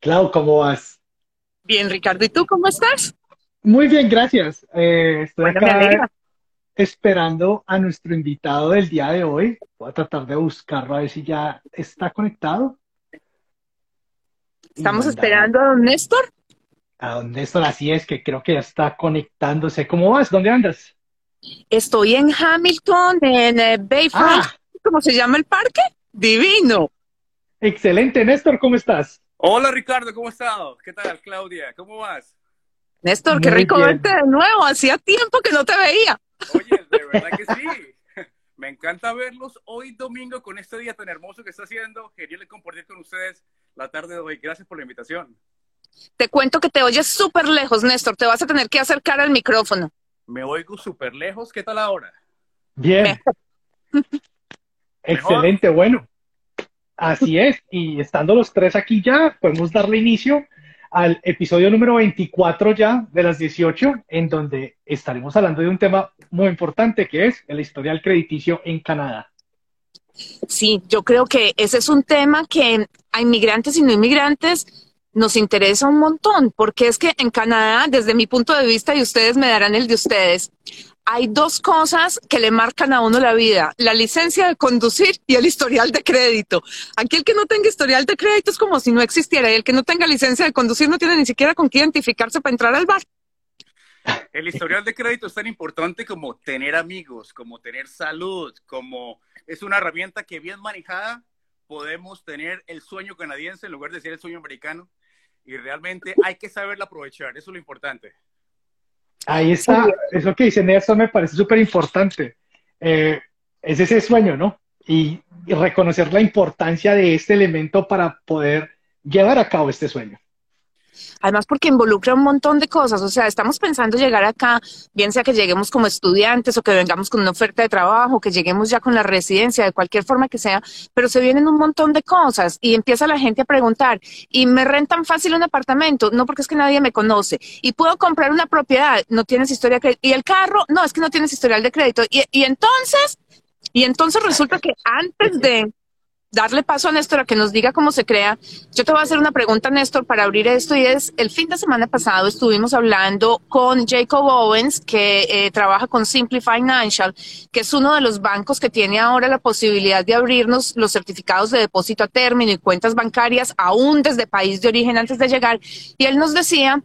Clau, ¿cómo vas? Bien, Ricardo, ¿y tú cómo estás? Muy bien, gracias. Eh, estoy Bueno, acá esperando a nuestro invitado del día de hoy. Voy a tratar de buscarlo a ver si ya está conectado. Estamos esperando a don Néstor. a don Néstor, así es, que creo que ya está conectándose. ¿Cómo vas? ¿Dónde andas? Estoy en Hamilton, en eh, Bayfront. Ah, ¿Cómo se llama el parque? Divino. excelente, Néstor, ¿cómo estás? Hola Ricardo, ¿cómo estás? ¿Qué tal, Claudia? ¿Cómo vas? Néstor, qué Muy rico bien. verte de nuevo. Hacía tiempo que no te veía. Oye, de verdad que sí. Me encanta verlos hoy domingo con este día tan hermoso que está haciendo. Genial compartir con ustedes la tarde de hoy. Gracias por la invitación. Te cuento que te oyes súper lejos, Néstor. Te vas a tener que acercar al micrófono. Me oigo súper lejos. ¿Qué tal ahora? Bien, excelente, bueno. Así es, y estando los tres aquí ya, podemos darle inicio al episodio número 24 ya de las 18, en donde estaremos hablando de un tema muy importante que es el historial crediticio en Canadá. Sí, yo creo que ese es un tema que a inmigrantes y no inmigrantes nos interesa un montón, porque es que en Canadá, desde mi punto de vista, y ustedes me darán el de ustedes, hay dos cosas que le marcan a uno la vida, la licencia de conducir y el historial de crédito. Aquí el que no tenga historial de crédito es como si no existiera, y el que no tenga licencia de conducir no tiene ni siquiera con qué identificarse para entrar al bar. El historial de crédito es tan importante como tener amigos, como tener salud, como es una herramienta que bien manejada podemos tener el sueño canadiense en lugar de decir el sueño americano. Y realmente hay que saberlo aprovechar. Eso es lo importante. Ahí está, eso que dice Néstor me parece súper importante. Eh, es ese sueño, ¿no? Y, y reconocer la importancia de este elemento para poder llevar a cabo este sueño. Además, porque involucra un montón de cosas. O sea, estamos pensando llegar acá, bien sea que lleguemos como estudiantes o que vengamos con una oferta de trabajo, que lleguemos ya con la residencia, de cualquier forma que sea, pero se vienen un montón de cosas y empieza la gente a preguntar, ¿y me rentan fácil un apartamento? No, porque es que nadie me conoce. ¿Y puedo comprar una propiedad? No tienes historia de crédito. ¿Y el carro? No, es que no tienes historial de crédito. Y, y entonces, y entonces resulta que antes de darle paso a Néstor a que nos diga cómo se crea, yo te voy a hacer una pregunta, Néstor, para abrir esto y es, el fin de semana pasado estuvimos hablando con Jacob Owens, que eh, trabaja con Simply Financial, que es uno de los bancos que tiene ahora la posibilidad de abrirnos los certificados de depósito a término y cuentas bancarias aún desde país de origen antes de llegar. Y él nos decía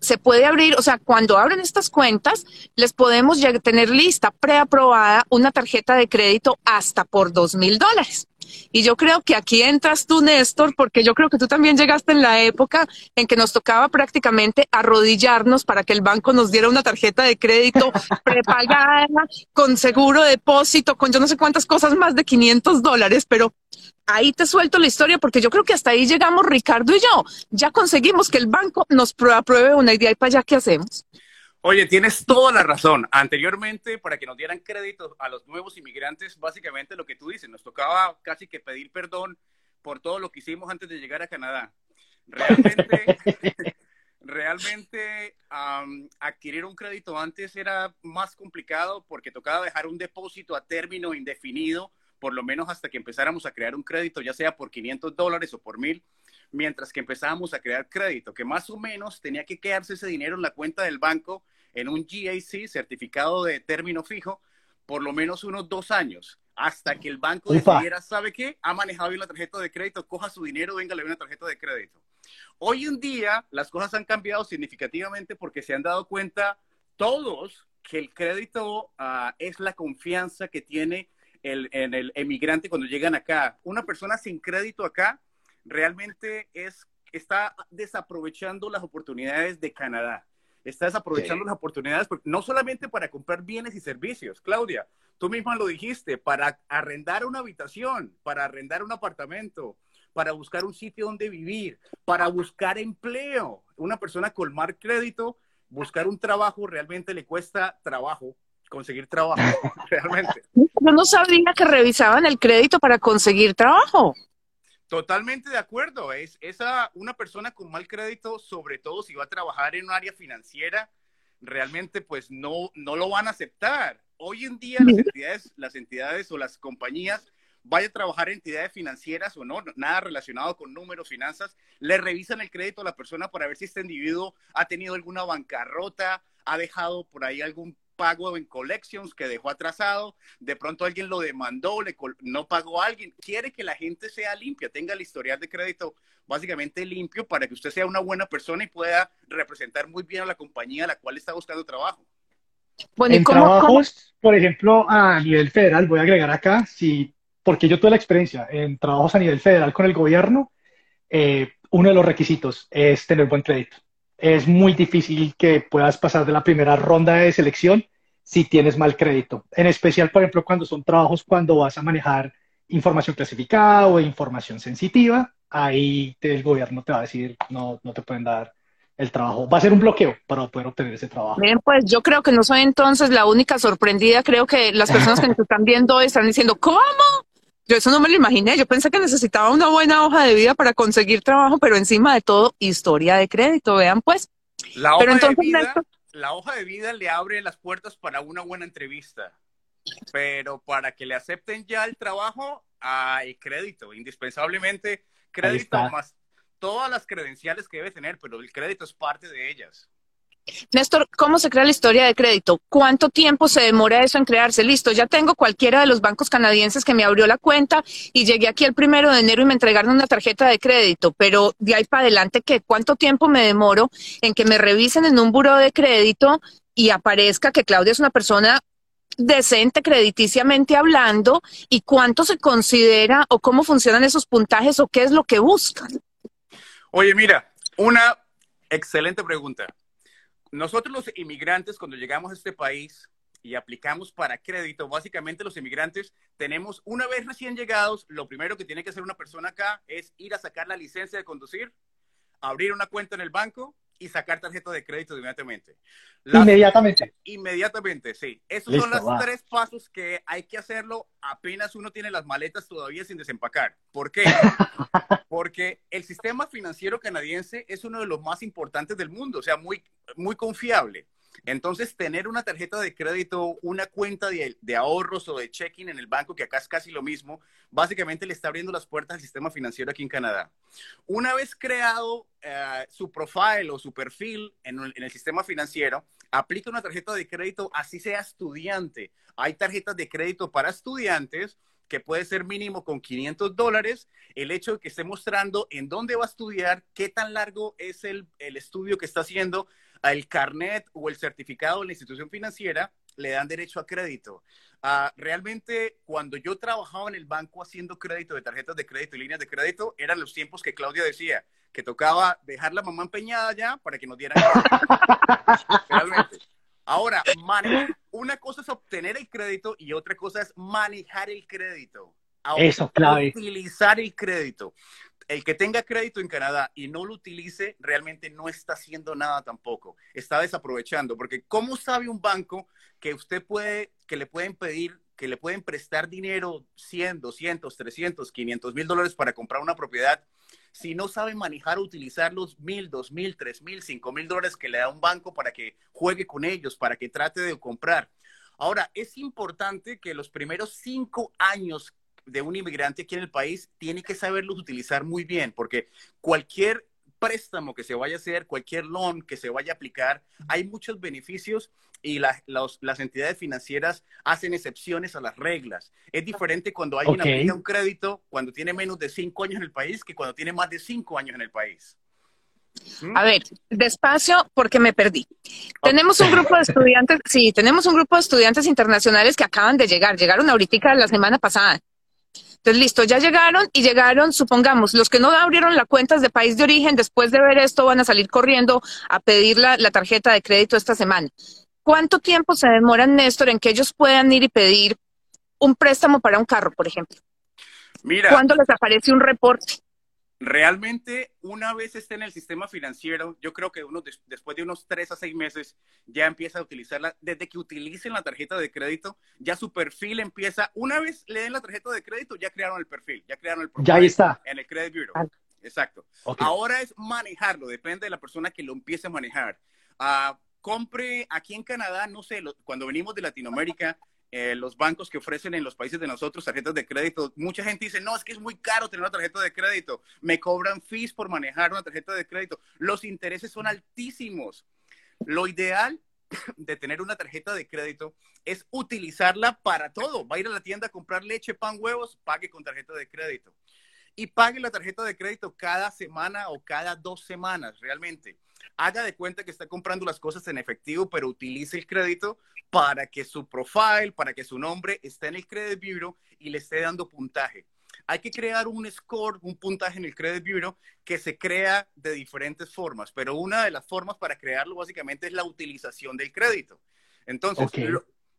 se puede abrir, o sea, cuando abren estas cuentas, les podemos tener lista, preaprobada, una tarjeta de crédito hasta por dos mil dólares. Y yo creo que aquí entras tú, Néstor, porque yo creo que tú también llegaste en la época en que nos tocaba prácticamente arrodillarnos para que el banco nos diera una tarjeta de crédito prepagada, con seguro de depósito, con yo no sé cuántas cosas más de 500 dólares, pero ahí te suelto la historia porque yo creo que hasta ahí llegamos Ricardo y yo. Ya conseguimos que el banco nos apruebe una idea y para allá, ¿qué hacemos? Oye, tienes toda la razón. Anteriormente, para que nos dieran crédito a los nuevos inmigrantes, básicamente lo que tú dices, nos tocaba casi que pedir perdón por todo lo que hicimos antes de llegar a Canadá. Realmente, realmente um, adquirir un crédito antes era más complicado porque tocaba dejar un depósito a término indefinido, por lo menos hasta que empezáramos a crear un crédito, ya sea por 500 dólares o por mil, mientras que empezábamos a crear crédito, que más o menos tenía que quedarse ese dinero en la cuenta del banco en un GAC, certificado de término fijo, por lo menos unos dos años, hasta que el banco Ufa. decidiera, ¿sabe qué? Ha manejado bien la tarjeta de crédito, coja su dinero, venga, le una tarjeta de crédito. Hoy en día las cosas han cambiado significativamente porque se han dado cuenta todos que el crédito uh, es la confianza que tiene el, en el emigrante cuando llegan acá. Una persona sin crédito acá realmente es, está desaprovechando las oportunidades de Canadá. Está desaprovechando sí. las oportunidades, no solamente para comprar bienes y servicios, Claudia, tú misma lo dijiste, para arrendar una habitación, para arrendar un apartamento, para buscar un sitio donde vivir, para buscar empleo. Una persona con mal crédito, buscar un trabajo realmente le cuesta trabajo, conseguir trabajo, realmente. Yo no sabía que revisaban el crédito para conseguir trabajo. Totalmente de acuerdo. Es esa una persona con mal crédito, sobre todo si va a trabajar en un área financiera, realmente pues no, no lo van a aceptar. Hoy en día las entidades, las entidades o las compañías vaya a trabajar en entidades financieras o no, nada relacionado con números, finanzas, le revisan el crédito a la persona para ver si este individuo ha tenido alguna bancarrota, ha dejado por ahí algún pago en collections que dejó atrasado, de pronto alguien lo demandó, le no pagó a alguien, quiere que la gente sea limpia, tenga el historial de crédito básicamente limpio para que usted sea una buena persona y pueda representar muy bien a la compañía a la cual está buscando trabajo. Bueno, en trabajos, por ejemplo, a nivel federal, voy a agregar acá, si, porque yo tuve la experiencia en trabajos a nivel federal con el gobierno, eh, uno de los requisitos es tener buen crédito es muy difícil que puedas pasar de la primera ronda de selección si tienes mal crédito. En especial, por ejemplo, cuando son trabajos cuando vas a manejar información clasificada o información sensitiva, ahí el gobierno te va a decir no, no te pueden dar el trabajo. Va a ser un bloqueo para poder obtener ese trabajo. Bien, pues yo creo que no soy entonces la única sorprendida. Creo que las personas que nos están viendo están diciendo, ¿cómo? Yo eso no me lo imaginé. Yo pensé que necesitaba una buena hoja de vida para conseguir trabajo, pero encima de todo, historia de crédito. Vean, pues. La hoja, de, vida, la hoja de vida le abre las puertas para una buena entrevista. Pero para que le acepten ya el trabajo, hay crédito. Indispensablemente, crédito más todas las credenciales que debe tener, pero el crédito es parte de ellas. Néstor, ¿cómo se crea la historia de crédito? ¿Cuánto tiempo se demora eso en crearse? Listo, ya tengo cualquiera de los bancos canadienses que me abrió la cuenta y llegué aquí el primero de enero y me entregaron una tarjeta de crédito, pero de ahí para adelante, ¿qué? ¿Cuánto tiempo me demoro en que me revisen en un buro de crédito y aparezca que Claudia es una persona decente crediticiamente hablando y cuánto se considera o cómo funcionan esos puntajes o qué es lo que buscan? Oye, mira, una excelente pregunta nosotros los inmigrantes, cuando llegamos a este país y aplicamos para crédito, básicamente los inmigrantes tenemos, una vez recién llegados, lo primero que tiene que hacer una persona acá es ir a sacar la licencia de conducir, abrir una cuenta en el banco y sacar tarjeta de crédito inmediatamente. inmediatamente. Inmediatamente, sí. Esos son los tres pasos que hay que hacerlo apenas uno tiene las maletas todavía sin desempacar. ¿Por qué? Porque el sistema financiero canadiense es uno de los más importantes del mundo, o sea, muy, muy confiable. Entonces, tener una tarjeta de crédito, una cuenta de, ahorros o de checking en el banco, que acá es casi lo mismo, básicamente le está abriendo las puertas al sistema financiero aquí en Canadá. Una vez creado eh, su profile o su perfil en, el sistema financiero, aplica una tarjeta de crédito, así sea estudiante. Hay tarjetas de crédito para estudiantes que puede ser mínimo con 500 dólares, el hecho de que esté mostrando en dónde va a estudiar, qué tan largo es el estudio que está haciendo, el carnet o el certificado de la institución financiera le dan derecho a crédito. Ah, realmente, cuando yo trabajaba en el banco haciendo crédito de tarjetas de crédito y líneas de crédito, eran los tiempos que Claudia decía, que tocaba dejar la mamá empeñada ya para que nos dieran. Realmente. Ahora, una cosa es obtener el crédito y otra cosa es manejar el crédito. Eso, clave. Utilizar el crédito el que tenga crédito en Canadá y no lo utilice, realmente no está haciendo nada tampoco. Está desaprovechando, porque ¿cómo sabe un banco que usted puede, que le pueden pedir, que le pueden prestar dinero 100, 200, 300, 500 mil dólares para comprar una propiedad? Si no sabe manejar o utilizar los mil, dos mil, tres mil, cinco mil dólares que le da un banco para que juegue con ellos, para que trate de comprar. Ahora, es importante que los primeros cinco años de un inmigrante aquí en el país tiene que saberlos utilizar muy bien, porque cualquier préstamo que se vaya a hacer, cualquier loan que se vaya a aplicar, hay muchos beneficios y las entidades financieras hacen excepciones a las reglas. Es diferente cuando alguien aplica un crédito cuando tiene menos de cinco años en el país que cuando tiene más de cinco años en el país. A ver, despacio porque me perdí. Tenemos un grupo de estudiantes, sí, tenemos un grupo de estudiantes internacionales que acaban de llegar, llegaron ahorita la semana pasada. Entonces, listo, ya llegaron y llegaron, supongamos, los que no abrieron la cuenta de país de origen, después de ver esto van a salir corriendo a pedir la, tarjeta de crédito esta semana. ¿Cuánto tiempo se demora, Néstor, en que ellos puedan ir y pedir un préstamo para un carro, por ejemplo? Mira. ¿Cuándo les aparece un reporte? Realmente, una vez esté en el sistema financiero, yo creo que uno después de unos tres a seis meses ya empieza a utilizarla. Desde que utilicen la tarjeta de crédito, ya su perfil empieza. Una vez le den la tarjeta de crédito, ya crearon el perfil, ya crearon el perfil. Ya está. En el Credit Bureau. Ah. Exacto. Ahora es manejarlo, depende de la persona que lo empiece a manejar. Uh, compre aquí en Canadá, no sé, cuando venimos de Latinoamérica, eh, los bancos que ofrecen en los países de nosotros tarjetas de crédito, mucha gente dice, no, es que es muy caro tener una tarjeta de crédito, me cobran fees por manejar una tarjeta de crédito, los intereses son altísimos. Lo ideal de tener una tarjeta de crédito es utilizarla para todo. Va a ir a la tienda a comprar leche, pan, huevos, pague con tarjeta de crédito. Y pague la tarjeta de crédito cada semana o cada dos semanas, realmente. Haga de cuenta que está comprando las cosas en efectivo, pero utilice el crédito para que su profile, para que su nombre esté en el Credit Bureau y le esté dando puntaje hay que crear un score, un puntaje en el Credit Bureau que se crea de diferentes formas, pero una de las formas para crearlo básicamente es la utilización del crédito. Entonces,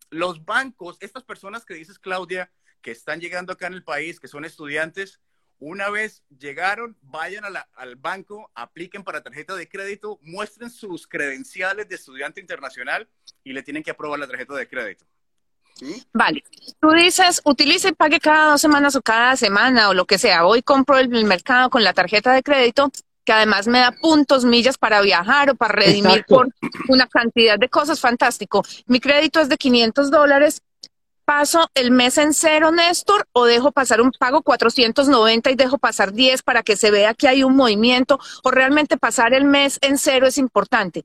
los bancos, estas personas que dices, Claudia, que están llegando acá en el país, que son estudiantes, una vez llegaron, vayan al banco, apliquen para tarjeta de crédito, muestren sus credenciales de estudiante internacional y le tienen que aprobar la tarjeta de crédito. Vale, tú dices, utilice y pague cada dos semanas o cada semana o lo que sea. Hoy compro el, mercado con la tarjeta de crédito que además me da puntos, millas para viajar o para redimir por una cantidad de cosas. Fantástico. Mi crédito es de 500 dólares. ¿Paso el mes en cero, Néstor, o dejo pasar un pago 490 y dejo pasar 10 para que se vea que hay un movimiento? ¿O realmente pasar el mes en cero es importante?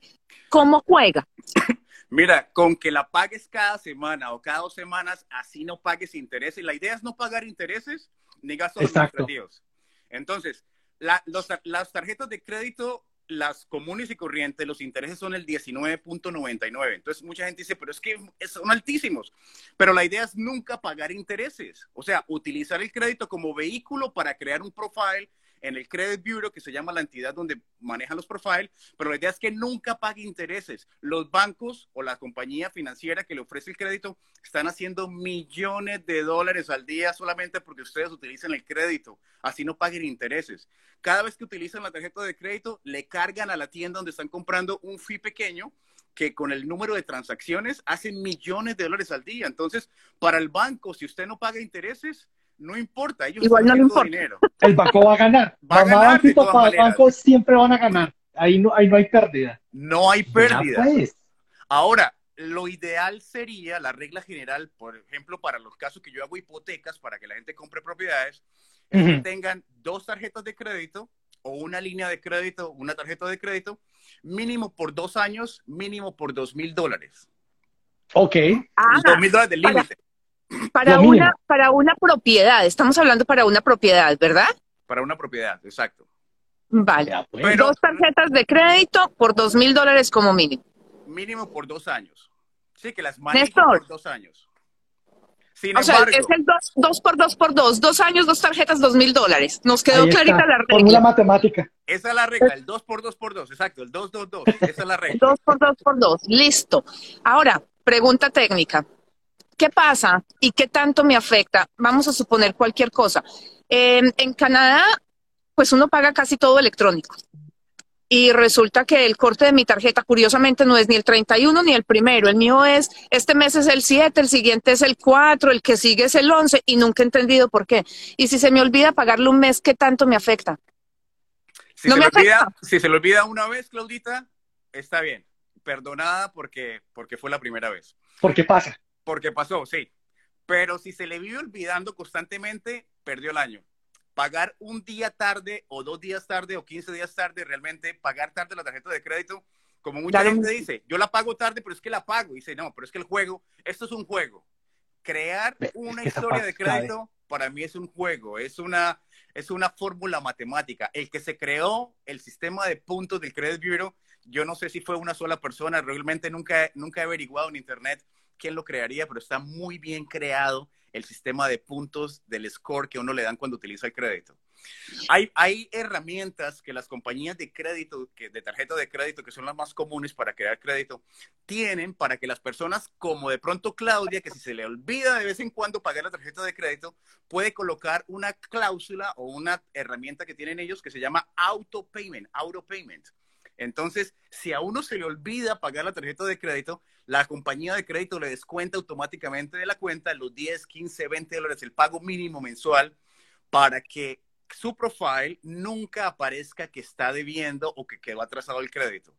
¿Cómo juega? Mira, con que la pagues cada semana o cada dos semanas, así no pagues intereses. La idea es no pagar intereses ni gastos administrativos. Entonces, las tarjetas de crédito, las comunes y corrientes, los intereses son el 19.99. Entonces, mucha gente dice, pero es que son altísimos. Pero la idea es nunca pagar intereses. O sea, utilizar el crédito como vehículo para crear un profile en el Credit Bureau, que se llama la entidad donde manejan los profiles, pero la idea es que nunca pague intereses. Los bancos o la compañía financiera que le ofrece el crédito están haciendo millones de dólares al día solamente porque ustedes utilizan el crédito, así no paguen intereses. Cada vez que utilizan la tarjeta de crédito, le cargan a la tienda donde están comprando un fee pequeño que con el número de transacciones hacen millones de dólares al día. Entonces, para el banco, si usted no paga intereses, no importa, ellos Igual no le importa. Dinero. El banco va a ganar. Va a ganar bancos siempre van a ganar. Ahí no, ahí no hay pérdida. No hay pérdida. Pues. Ahora, lo ideal sería, la regla general, por ejemplo, para los casos que yo hago hipotecas, para que la gente compre propiedades, es que tengan dos tarjetas de crédito o una línea de crédito, una tarjeta de crédito, mínimo por dos años, mínimo por dos mil dólares. Ok. dos mil dólares de límite. Para una, para una propiedad, estamos hablando para una propiedad, ¿verdad? Para una propiedad, exacto. Vale. Pues. dos tarjetas de crédito por dos mil dólares como mínimo. Mínimo por dos años. Sí, que las manejen por dos años. o sea, es el dos, por dos por dos. Dos años, dos tarjetas, dos mil dólares. Nos quedó clarita la regla. Fórmula matemática. Esa es la regla, el dos por dos por dos, exacto, el dos, dos, dos. Esa es la regla. dos por dos por dos, listo. Ahora, pregunta técnica. ¿Qué pasa y qué tanto me afecta? Vamos a suponer cualquier cosa. en Canadá, pues uno paga casi todo electrónico. Y resulta que el corte de mi tarjeta, curiosamente, no es ni el 31 ni el primero. El mío es, este mes es el 7, el siguiente es el 4, el que sigue es el 11 y nunca he entendido por qué. Y si se me olvida pagarle un mes, ¿qué tanto me afecta? Si, se, me olvida, si se le olvida una vez, Claudita, está bien. Perdonada porque, porque fue la primera vez. ¿Por qué pasa? Porque pasó, sí. Pero si se le vive olvidando constantemente, perdió el año. Pagar un día tarde o dos días tarde o 15 días tarde, realmente pagar tarde la tarjeta de crédito, como mucha gente dice, yo la pago tarde, pero es que la pago. Y dice, no, pero es que el juego, esto es un juego. Crear una historia de crédito para mí es un juego, es una, es una fórmula matemática. El que se creó el sistema de puntos del Credit Bureau, yo no sé si fue una sola persona, realmente nunca, nunca he averiguado en Internet quién lo crearía, pero está muy bien creado el sistema de puntos del score que uno le dan cuando utiliza el crédito. Hay, hay herramientas que las compañías de crédito, que, de tarjeta de crédito, que son las más comunes para crear crédito, tienen para que las personas, como de pronto Claudia, que si se le olvida de vez en cuando pagar la tarjeta de crédito, puede colocar una cláusula o una herramienta que tienen ellos que se llama auto payment, auto payment. Entonces, si a uno se le olvida pagar la tarjeta de crédito, la compañía de crédito le descuenta automáticamente de la cuenta los 10, 15, 20 dólares, el pago mínimo mensual, para que su profile nunca aparezca que está debiendo o que quedó atrasado el crédito.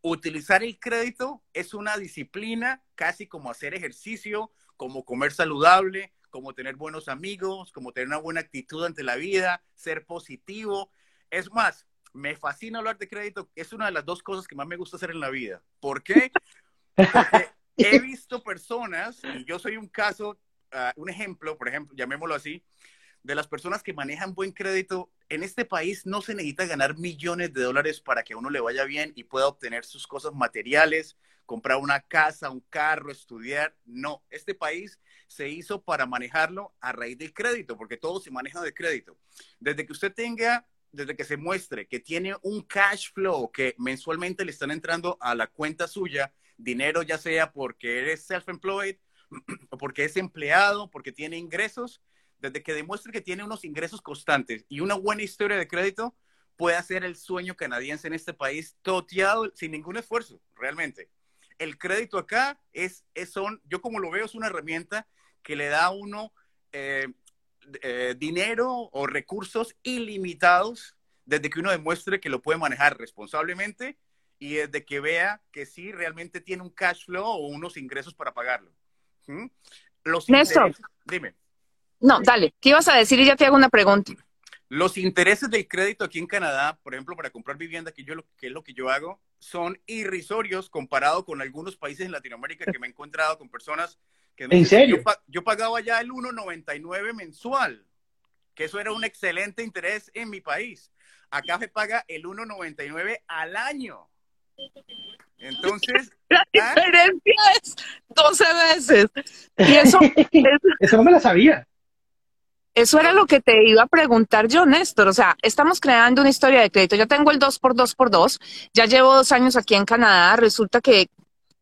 Utilizar el crédito es una disciplina casi como hacer ejercicio, como comer saludable, como tener buenos amigos, como tener una buena actitud ante la vida, ser positivo. Es más, me fascina hablar de crédito, es una de las dos cosas que más me gusta hacer en la vida. ¿Por qué? Porque he visto personas, y yo soy un caso, ah, un ejemplo, por ejemplo, llamémoslo así, de las personas que manejan buen crédito. En este país no se necesita ganar millones de dólares para que a uno le vaya bien y pueda obtener sus cosas materiales, comprar una casa, un carro, estudiar. No, este país se hizo para manejarlo a raíz del crédito, porque todo se maneja de crédito. Desde que usted tenga, desde que se muestre que tiene un cash flow que mensualmente le están entrando a la cuenta suya, dinero ya sea porque eres self-employed o porque es empleado, porque tiene ingresos, desde que demuestre que tiene unos ingresos constantes y una buena historia de crédito, puede hacer el sueño canadiense en este país toteado sin ningún esfuerzo, realmente. El crédito acá es, es son, yo como lo veo, es una herramienta que le da a uno eh, eh, dinero o recursos ilimitados desde que uno demuestre que lo puede manejar responsablemente y desde que vea que sí realmente tiene un cash flow o unos ingresos para pagarlo. ¿Mm? Los Néstor. Dime. No, dale, ¿qué ibas a decir? Y ya te hago una pregunta. Los intereses del crédito aquí en Canadá, por ejemplo, para comprar vivienda, que, yo que es lo que yo hago, son irrisorios comparado con algunos países en Latinoamérica que me he encontrado con personas que... ¿En serio? Yo, yo pagaba ya el 1,99 mensual, que eso era un excelente interés en mi país. Acá se paga el 1,99 al año. Entonces. La ¿ah? diferencia es 12 veces. Y eso. eso no me la sabía. Eso era lo que te iba a preguntar yo, Néstor. O sea, estamos creando una historia de crédito. Yo tengo el 2x2x2. Ya llevo dos años aquí en Canadá. Resulta que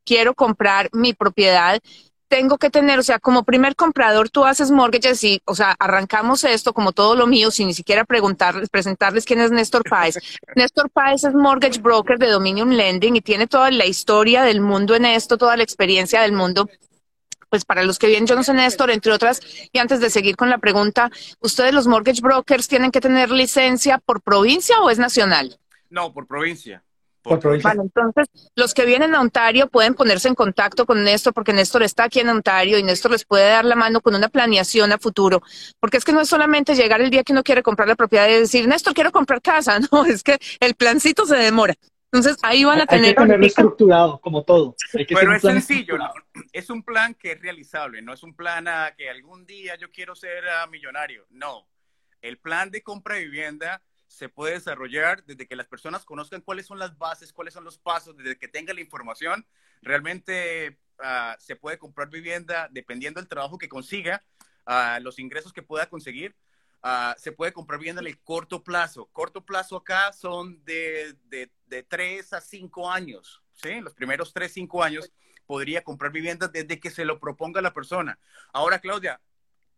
quiero comprar mi propiedad tengo que tener, o sea, como primer comprador, tú haces mortgages y, o sea, arrancamos esto como todo lo mío sin ni siquiera preguntarles, presentarles quién es Néstor Páez. Néstor Páez es mortgage broker de Dominion Lending y tiene toda la historia del mundo en esto, toda la experiencia del mundo. Pues para los que vienen, yo no sé Néstor, entre otras, y antes de seguir con la pregunta, ¿ustedes los mortgage brokers tienen que tener licencia por provincia o es nacional? No, por provincia. Vale, entonces los que vienen a Ontario pueden ponerse en contacto con Néstor porque Néstor está aquí en Ontario y Néstor les puede dar la mano con una planeación a futuro. Porque es que no es solamente llegar el día que uno quiere comprar la propiedad y decir, Néstor, quiero comprar casa. No, es que el plancito se demora. Entonces ahí van a tener... Hay que tenerlo estructurado, como todo. Pero es sencillo, es un plan que es realizable, no es un plan a que algún día yo quiero ser ah, millonario. No, el plan de compra de vivienda se puede desarrollar desde que las personas conozcan cuáles son las bases, cuáles son los pasos, desde que tengan la información. Realmente ah, se puede comprar vivienda dependiendo del trabajo que consiga, uh, los ingresos que pueda conseguir. Uh, se puede comprar vivienda en el corto plazo. Corto plazo acá son de, de, de 3 a 5 años. ¿sí? Los primeros 3, 5 años podría comprar vivienda desde que se lo proponga la persona. Ahora, Claudia,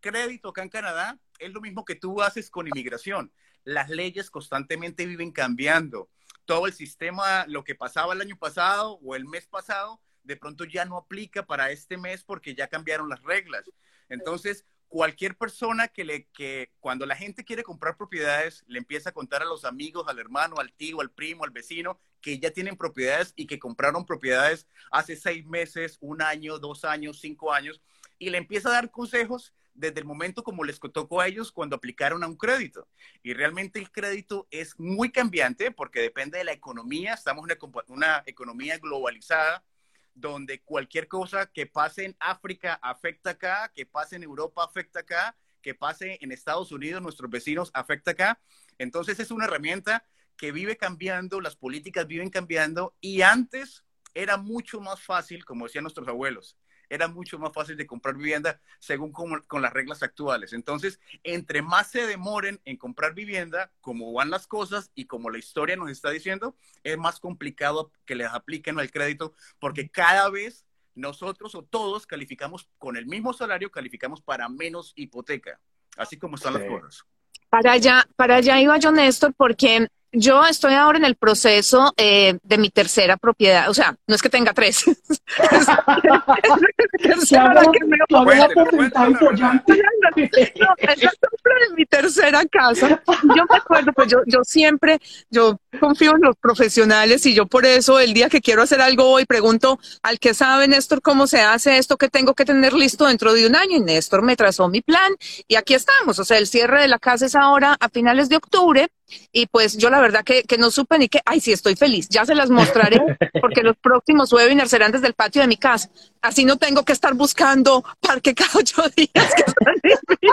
crédito acá en Canadá es lo mismo que tú haces con inmigración las leyes constantemente viven cambiando. Todo el sistema, lo que pasaba el año pasado o el mes pasado, de pronto ya no aplica para este mes porque ya cambiaron las reglas. Entonces, cualquier persona que le que cuando la gente quiere comprar propiedades le empieza a contar a los amigos, al hermano, al tío, al primo, al vecino que ya tienen propiedades y que compraron propiedades hace seis meses, un año, dos años, cinco años y le empieza a dar consejos desde el momento como les tocó a ellos cuando aplicaron a un crédito. Y realmente el crédito es muy cambiante porque depende de la economía. Estamos en una, economía globalizada donde cualquier cosa que pase en África afecta acá, que pase en Europa afecta acá, que pase en Estados Unidos, nuestros vecinos afecta acá. Entonces es una herramienta que vive cambiando, las políticas viven cambiando y antes era mucho más fácil, como decían nuestros abuelos, era mucho más fácil de comprar vivienda según con, las reglas actuales. Entonces, entre más se demoren en comprar vivienda, como van las cosas y como la historia nos está diciendo, es más complicado que les apliquen el crédito porque cada vez nosotros o todos calificamos con el mismo salario, calificamos para menos hipoteca, así como están las cosas. Para allá, para allá iba yo, Néstor, porque yo estoy ahora en el proceso eh, de mi tercera propiedad. O sea, no es que tenga tres. es, mi tercera casa. Yo me acuerdo, pues yo, yo siempre, yo confío en los profesionales y yo por eso el día que quiero hacer algo hoy pregunto al que sabe, Néstor, cómo se hace esto que tengo que tener listo dentro de un año. Y Néstor me trazó mi plan y aquí estamos. O sea, el cierre de la casa es ahora a finales de octubre y pues yo la verdad que, que no supe ni que, ay, sí, estoy feliz. Ya se las mostraré porque los próximos webinars serán desde el patio de mi casa. Así no tengo que estar buscando parque cada ocho días. Que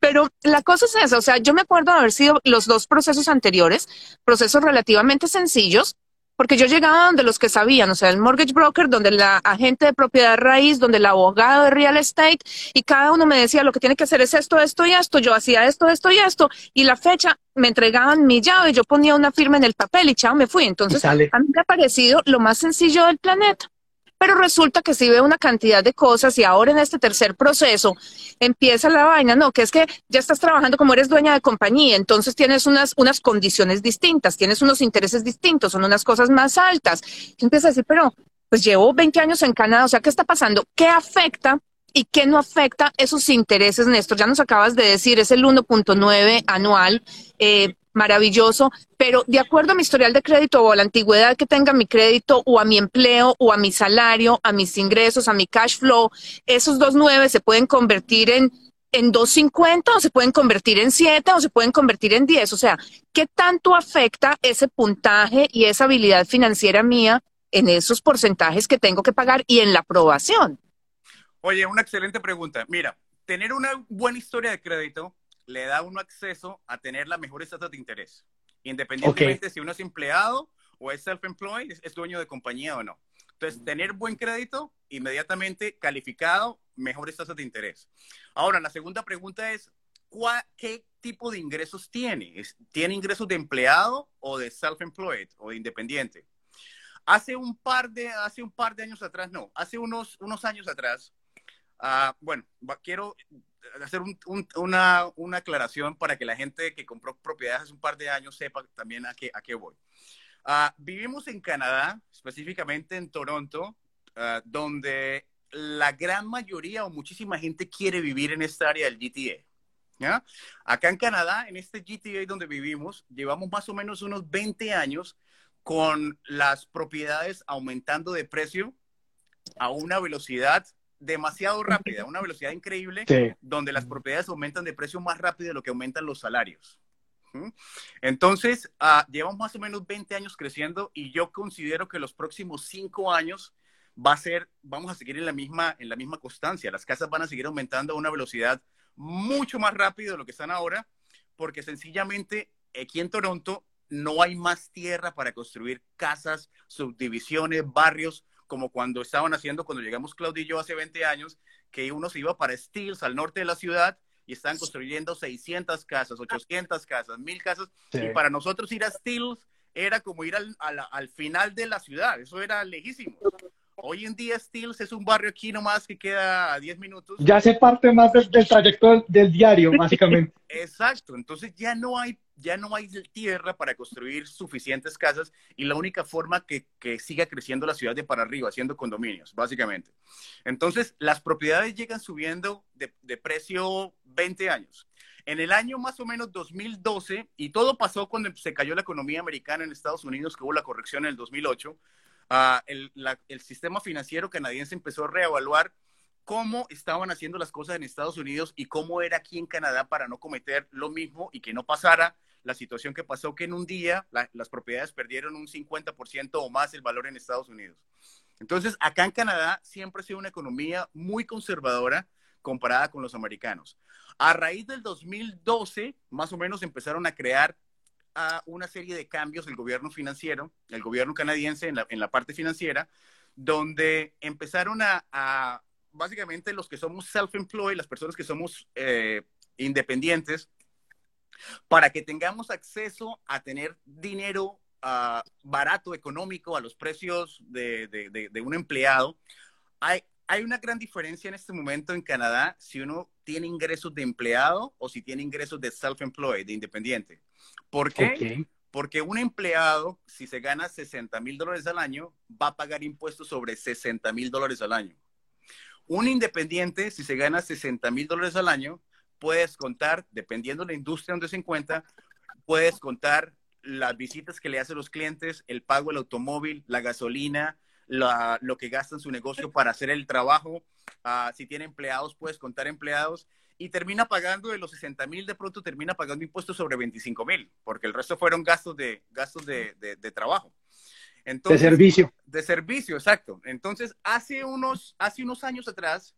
Pero la cosa es esa, o sea, yo me acuerdo de haber sido los dos procesos anteriores, procesos relativamente sencillos, porque yo llegaba donde los que sabían, o sea, el mortgage broker, donde la agente de propiedad raíz, donde el abogado de real estate, y cada uno me decía lo que tiene que hacer es esto, esto y esto, yo hacía esto, esto y esto, y la fecha me entregaban mi llave, yo ponía una firma en el papel y chao, me fui. Entonces, a mí me ha parecido lo más sencillo del planeta. Pero resulta que si ve una cantidad de cosas y ahora en este tercer proceso empieza la vaina, no, que es que ya estás trabajando como eres dueña de compañía, entonces tienes unas, unas condiciones distintas, tienes unos intereses distintos, son unas cosas más altas. Y empieza a decir, pero pues llevo 20 años en Canadá, o sea, ¿qué está pasando? ¿Qué afecta y qué no afecta esos intereses, Néstor? Ya nos acabas de decir, es el 1.9 anual. Eh, maravilloso, pero de acuerdo a mi historial de crédito o a la antigüedad que tenga mi crédito o a mi empleo o a mi salario, a mis ingresos, a mi cash flow, esos dos nueve se pueden convertir en en 2.50 o se pueden convertir en 7 o se pueden convertir en 10. O sea, ¿qué tanto afecta ese puntaje y esa habilidad financiera mía en esos porcentajes que tengo que pagar y en la aprobación? Oye, una excelente pregunta. Mira, tener una buena historia de crédito le da uno acceso a tener las mejores tasas de interés, independientemente si uno es empleado o es self-employed, es, dueño de compañía o no. Entonces, tener buen crédito, inmediatamente calificado, mejores tasas de interés. Ahora, la segunda pregunta es, ¿qué tipo de ingresos tiene? ¿Tiene ingresos de empleado o de self-employed o de independiente? Hace un par de, hace un par de años atrás, no, hace unos, unos años atrás, uh, bueno, quiero hacer una, una, aclaración para que la gente que compró propiedades hace un par de años sepa también a qué, a qué voy. Ah, vivimos en Canadá, específicamente en Toronto, ah, donde la gran mayoría o muchísima gente quiere vivir en esta área del GTA. ¿ya? Acá en Canadá, en este GTA donde vivimos, llevamos más o menos unos 20 años con las propiedades aumentando de precio a una velocidad demasiado rápida, una velocidad increíble, donde las propiedades aumentan de precio más rápido de lo que aumentan los salarios. Entonces, uh, llevamos más o menos 20 años creciendo y yo considero que los próximos 5 años va a ser, vamos a seguir en la misma, en la misma constancia. Las casas van a seguir aumentando a una velocidad mucho más rápida de lo que están ahora, porque sencillamente aquí en Toronto no hay más tierra para construir casas, subdivisiones, barrios como cuando estaban haciendo cuando llegamos Claudio y yo hace 20 años, que uno se iba para Steels, al norte de la ciudad, y estaban construyendo 600 casas, 800 casas, 1000 casas, y para nosotros ir a Steels era como ir al, al, final de la ciudad, eso era lejísimo. Hoy en día Steels es un barrio aquí nomás que queda a 10 minutos. Ya se parte más del, del trayecto del diario, básicamente. Exacto, entonces ya no hay ya no hay tierra para construir suficientes casas y la única forma que, que siga creciendo la ciudad de para arriba, haciendo condominios, básicamente. Entonces, las propiedades llegan subiendo de, de precio 20 años. En el año más o menos 2012, y todo pasó cuando se cayó la economía americana en Estados Unidos, que hubo la corrección en el 2008, ah, el, el sistema financiero canadiense empezó a reevaluar cómo estaban haciendo las cosas en Estados Unidos y cómo era aquí en Canadá para no cometer lo mismo y que no pasara la situación que pasó que en un día las propiedades perdieron un 50% o más el valor en Estados Unidos. Entonces, acá en Canadá siempre ha sido una economía muy conservadora comparada con los americanos. A raíz del 2012, más o menos empezaron a crear ah, una serie de cambios el gobierno financiero, el gobierno canadiense en la, parte financiera, donde empezaron a básicamente los que somos self-employed, las personas que somos eh, independientes, para que tengamos acceso a tener dinero ah, barato, económico, a los precios de, un empleado. Hay, hay una gran diferencia en este momento en Canadá si uno tiene ingresos de empleado o si tiene ingresos de self-employed, de independiente. ¿Por qué? Porque un empleado, si se gana 60 mil dólares al año, va a pagar impuestos sobre 60 mil dólares al año. Un independiente, si se gana 60 mil dólares al año, puedes contar, dependiendo de la industria donde se encuentra, puedes contar las visitas que le hacen los clientes, el pago del automóvil, la gasolina, lo que gasta en su negocio para hacer el trabajo. Ah, si tiene empleados, puedes contar empleados y termina pagando de los 60 mil, de pronto termina pagando impuestos sobre 25 mil, porque el resto fueron gastos de, gastos de, de, trabajo. Entonces, de servicio. De servicio, exacto. Entonces, hace unos, hace unos años atrás,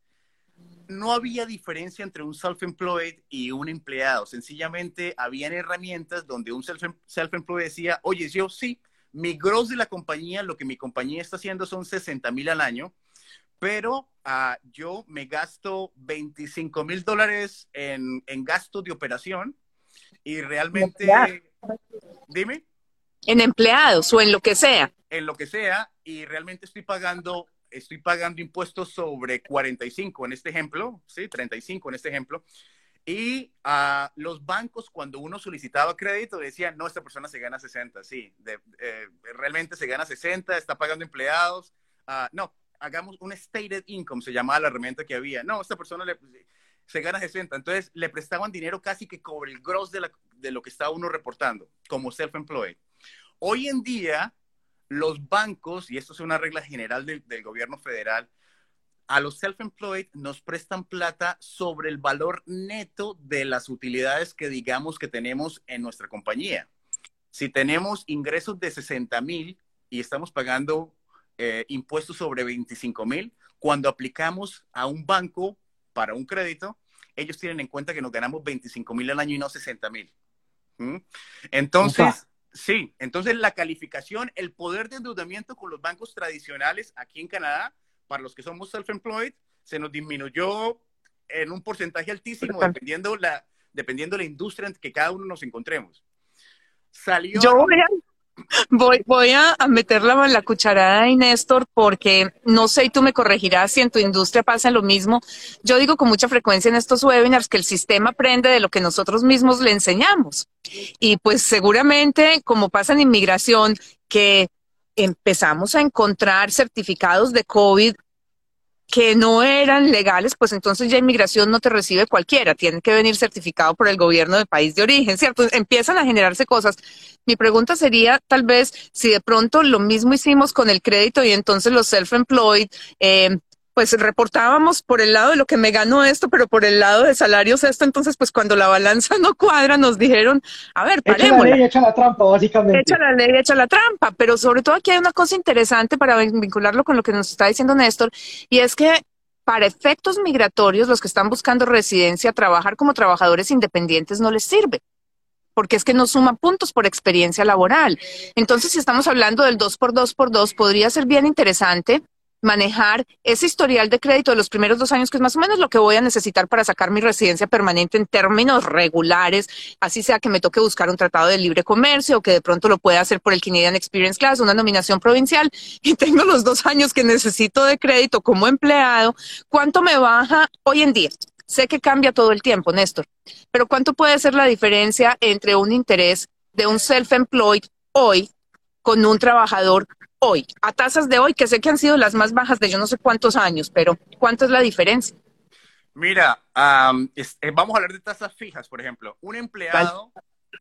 no había diferencia entre un self-employed y un empleado. Sencillamente, habían herramientas donde un self-employed decía, oye, yo sí, mi gross de la compañía, lo que mi compañía está haciendo son 60 mil al año, pero ah, yo me gasto 25 mil dólares en, en gastos de operación y realmente, dime. En empleados o en lo que sea. En lo que sea y realmente estoy pagando, estoy pagando impuestos sobre 45 en este ejemplo, sí, 35 en este ejemplo. Y ah, los bancos, cuando uno solicitaba crédito, decían, no, esta persona se gana 60, sí, eh, realmente se gana 60, está pagando empleados. Uh, no, hagamos un stated income, se llamaba la herramienta que había. No, esta persona le, se gana 60. Entonces le prestaban dinero casi que con el gross de, de lo que estaba uno reportando como self-employed. Hoy en día, los bancos, y esto es una regla general del, del gobierno federal, a los self-employed nos prestan plata sobre el valor neto de las utilidades que digamos que tenemos en nuestra compañía. Si tenemos ingresos de 60 mil y estamos pagando eh, impuestos sobre 25 mil, cuando aplicamos a un banco para un crédito, ellos tienen en cuenta que nos ganamos 25 mil al año y no 60 mil. ¿Mm? Entonces, sí, entonces la calificación, el poder de endeudamiento con los bancos tradicionales aquí en Canadá, para los que somos self-employed, se nos disminuyó en un porcentaje altísimo, dependiendo la, dependiendo la industria en que cada uno nos encontremos. Salió... Yo voy a, Voy, voy a, meterla en la cucharada de Néstor porque no sé y tú me corregirás si en tu industria pasa lo mismo. Yo digo con mucha frecuencia en estos webinars que el sistema aprende de lo que nosotros mismos le enseñamos. Y pues seguramente, como pasa en inmigración, que empezamos a encontrar certificados de COVID que no eran legales, pues entonces ya inmigración no te recibe cualquiera, tiene que venir certificado por el gobierno del país de origen, ¿cierto? Empiezan a generarse cosas. Mi pregunta sería tal vez si de pronto lo mismo hicimos con el crédito y entonces los self-employed, eh, pues reportábamos por el lado de lo que me ganó esto, pero por el lado de salarios esto, entonces pues cuando la balanza no cuadra nos dijeron, a ver, paremos. Echa la ley, echa la trampa, básicamente. Echa la ley, echa la trampa, pero sobre todo aquí hay una cosa interesante para vincularlo con lo que nos está diciendo Néstor, y es que para efectos migratorios, los que están buscando residencia, trabajar como trabajadores independientes no les sirve porque es que no suma puntos por experiencia laboral. Entonces, si estamos hablando del 2 por 2 por 2, podría ser bien interesante manejar ese historial de crédito de los primeros dos años, que es más o menos lo que voy a necesitar para sacar mi residencia permanente en términos regulares, así sea que me toque buscar un tratado de libre comercio o que de pronto lo pueda hacer por el Canadian Experience Class, una nominación provincial, y tengo los dos años que necesito de crédito como empleado, ¿cuánto me baja hoy en día? Sé que cambia todo el tiempo, Néstor, pero ¿cuánto puede ser la diferencia entre un interés de un self-employed hoy con un trabajador hoy, a tasas de hoy, que sé que han sido las más bajas de yo no sé cuántos años, pero ¿cuánto es la diferencia? Mira, eh, vamos a hablar de tasas fijas, por ejemplo. Un empleado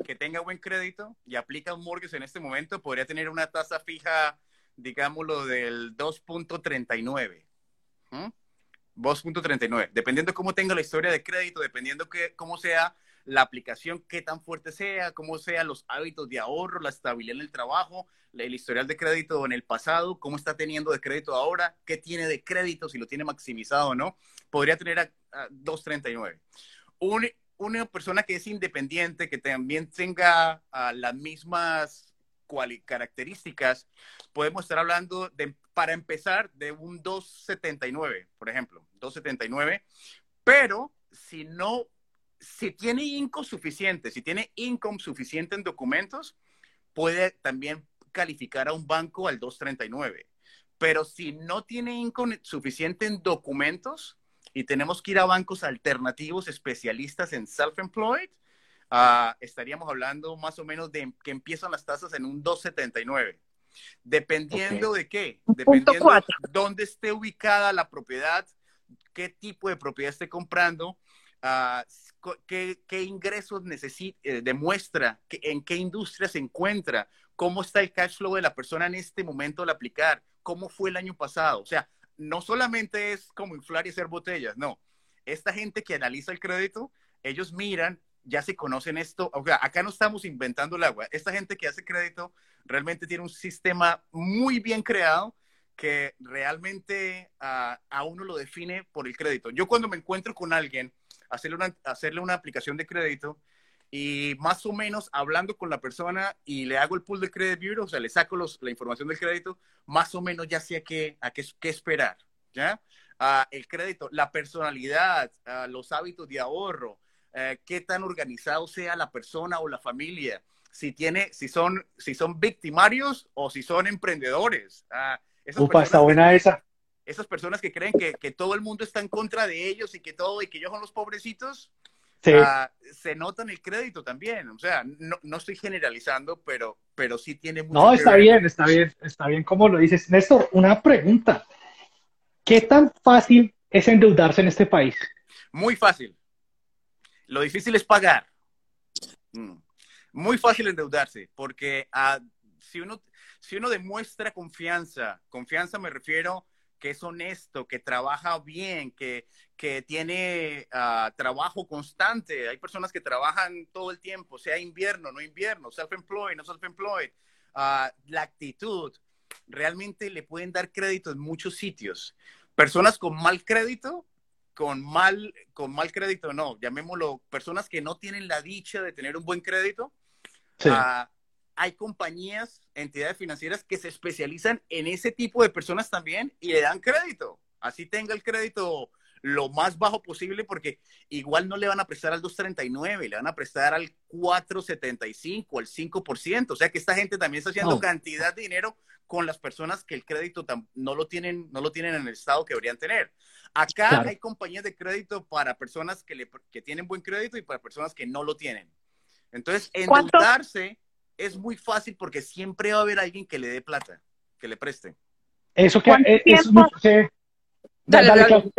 que tenga buen crédito y aplica un mortgage en este momento podría tener una tasa fija, digámoslo, del 2.39. 2.39. Dependiendo cómo tenga la historia de crédito, dependiendo que, cómo sea la aplicación, qué tan fuerte sea, cómo sean los hábitos de ahorro, la estabilidad en el trabajo, el historial de crédito en el pasado, cómo está teniendo de crédito ahora, qué tiene de crédito, si lo tiene maximizado o no, podría tener a, 239. una persona que es independiente, que también tenga las mismas características, podemos estar hablando de, para empezar, de un 279, por ejemplo, 279, pero si no si tiene income suficiente, si tiene income suficiente en documentos, puede también calificar a un banco al 239. Pero si no tiene income suficiente en documentos y tenemos que ir a bancos alternativos especialistas en self-employed, ah, estaríamos hablando más o menos de que empiezan las tasas en un 2,79. Dependiendo de qué, dependiendo de dónde esté ubicada la propiedad, qué tipo de propiedad esté comprando, ah, qué, ingresos necesita, eh, demuestra, en qué industria se encuentra, cómo está el cash flow de la persona en este momento al aplicar, cómo fue el año pasado. O sea, no solamente es como inflar y hacer botellas, no. Esta gente que analiza el crédito, ellos miran, ya se conocen esto, o sea, acá no estamos inventando el agua. Esta gente que hace crédito realmente tiene un sistema muy bien creado que realmente a uno lo define por el crédito. Yo cuando me encuentro con alguien, hacerle una, hacerle una aplicación de crédito y más o menos hablando con la persona y le hago el pool de credit bureau, o sea, le saco los, la información del crédito, más o menos ya sé a qué, a qué, qué esperar, ¿ya? Uh, el crédito, la personalidad, uh, los hábitos de ahorro, uh, qué tan organizado sea la persona o la familia, si tiene, si son, si son victimarios o si son emprendedores. Upa, está buena esa esas personas que creen que, que, todo el mundo está en contra de ellos y que todo y que ellos son los pobrecitos, ah, se notan el crédito también. O sea, no, no, estoy generalizando, pero, pero sí tiene mucho. No, está bien, está bien, está bien como lo dices. Néstor, una pregunta. ¿Qué tan fácil es endeudarse en este país? Muy fácil. Lo difícil es pagar. Mm. Muy fácil endeudarse, porque uh, si, uno, si uno demuestra confianza, confianza me refiero que es honesto, que trabaja bien, que, que tiene uh, trabajo constante. Hay personas que trabajan todo el tiempo, sea invierno, no invierno, self-employed, no self-employed. Uh, la actitud, realmente le pueden dar crédito en muchos sitios. Personas con mal crédito, con mal, con mal crédito, no, llamémoslo, personas que no tienen la dicha de tener un buen crédito, sí. uh, hay compañías, entidades financieras que se especializan en ese tipo de personas también y le dan crédito. Así tenga el crédito lo más bajo posible porque igual no le van a prestar al 2.39, le van a prestar al 4.75, al 5%. O sea que esta gente también está haciendo cantidad de dinero con las personas que el crédito no lo tienen, no lo tienen en el estado que deberían tener. Acá claro. hay compañías de crédito para personas que, le, que tienen buen crédito y para personas que no lo tienen. Entonces, endeudarse es muy fácil porque siempre va a haber alguien que le dé plata, que le preste. Eso que es, es muy, sí. dale, dale, dale,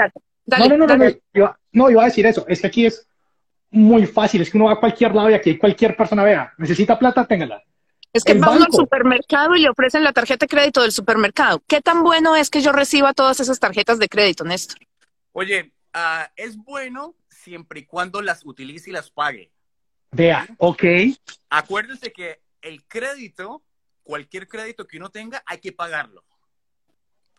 dale, no, no, no, no, iba, no, iba a decir eso, es que aquí es muy fácil, es que uno va a cualquier lado y aquí cualquier persona vea, necesita plata, téngala. Es que va uno al supermercado y le ofrecen la tarjeta de crédito del supermercado. ¿Qué tan bueno es que yo reciba todas esas tarjetas de crédito, Néstor? Oye, uh, es bueno siempre y cuando las utilice y las pague. Vea, ok. Acuérdense que el crédito, cualquier crédito que uno tenga, hay que pagarlo.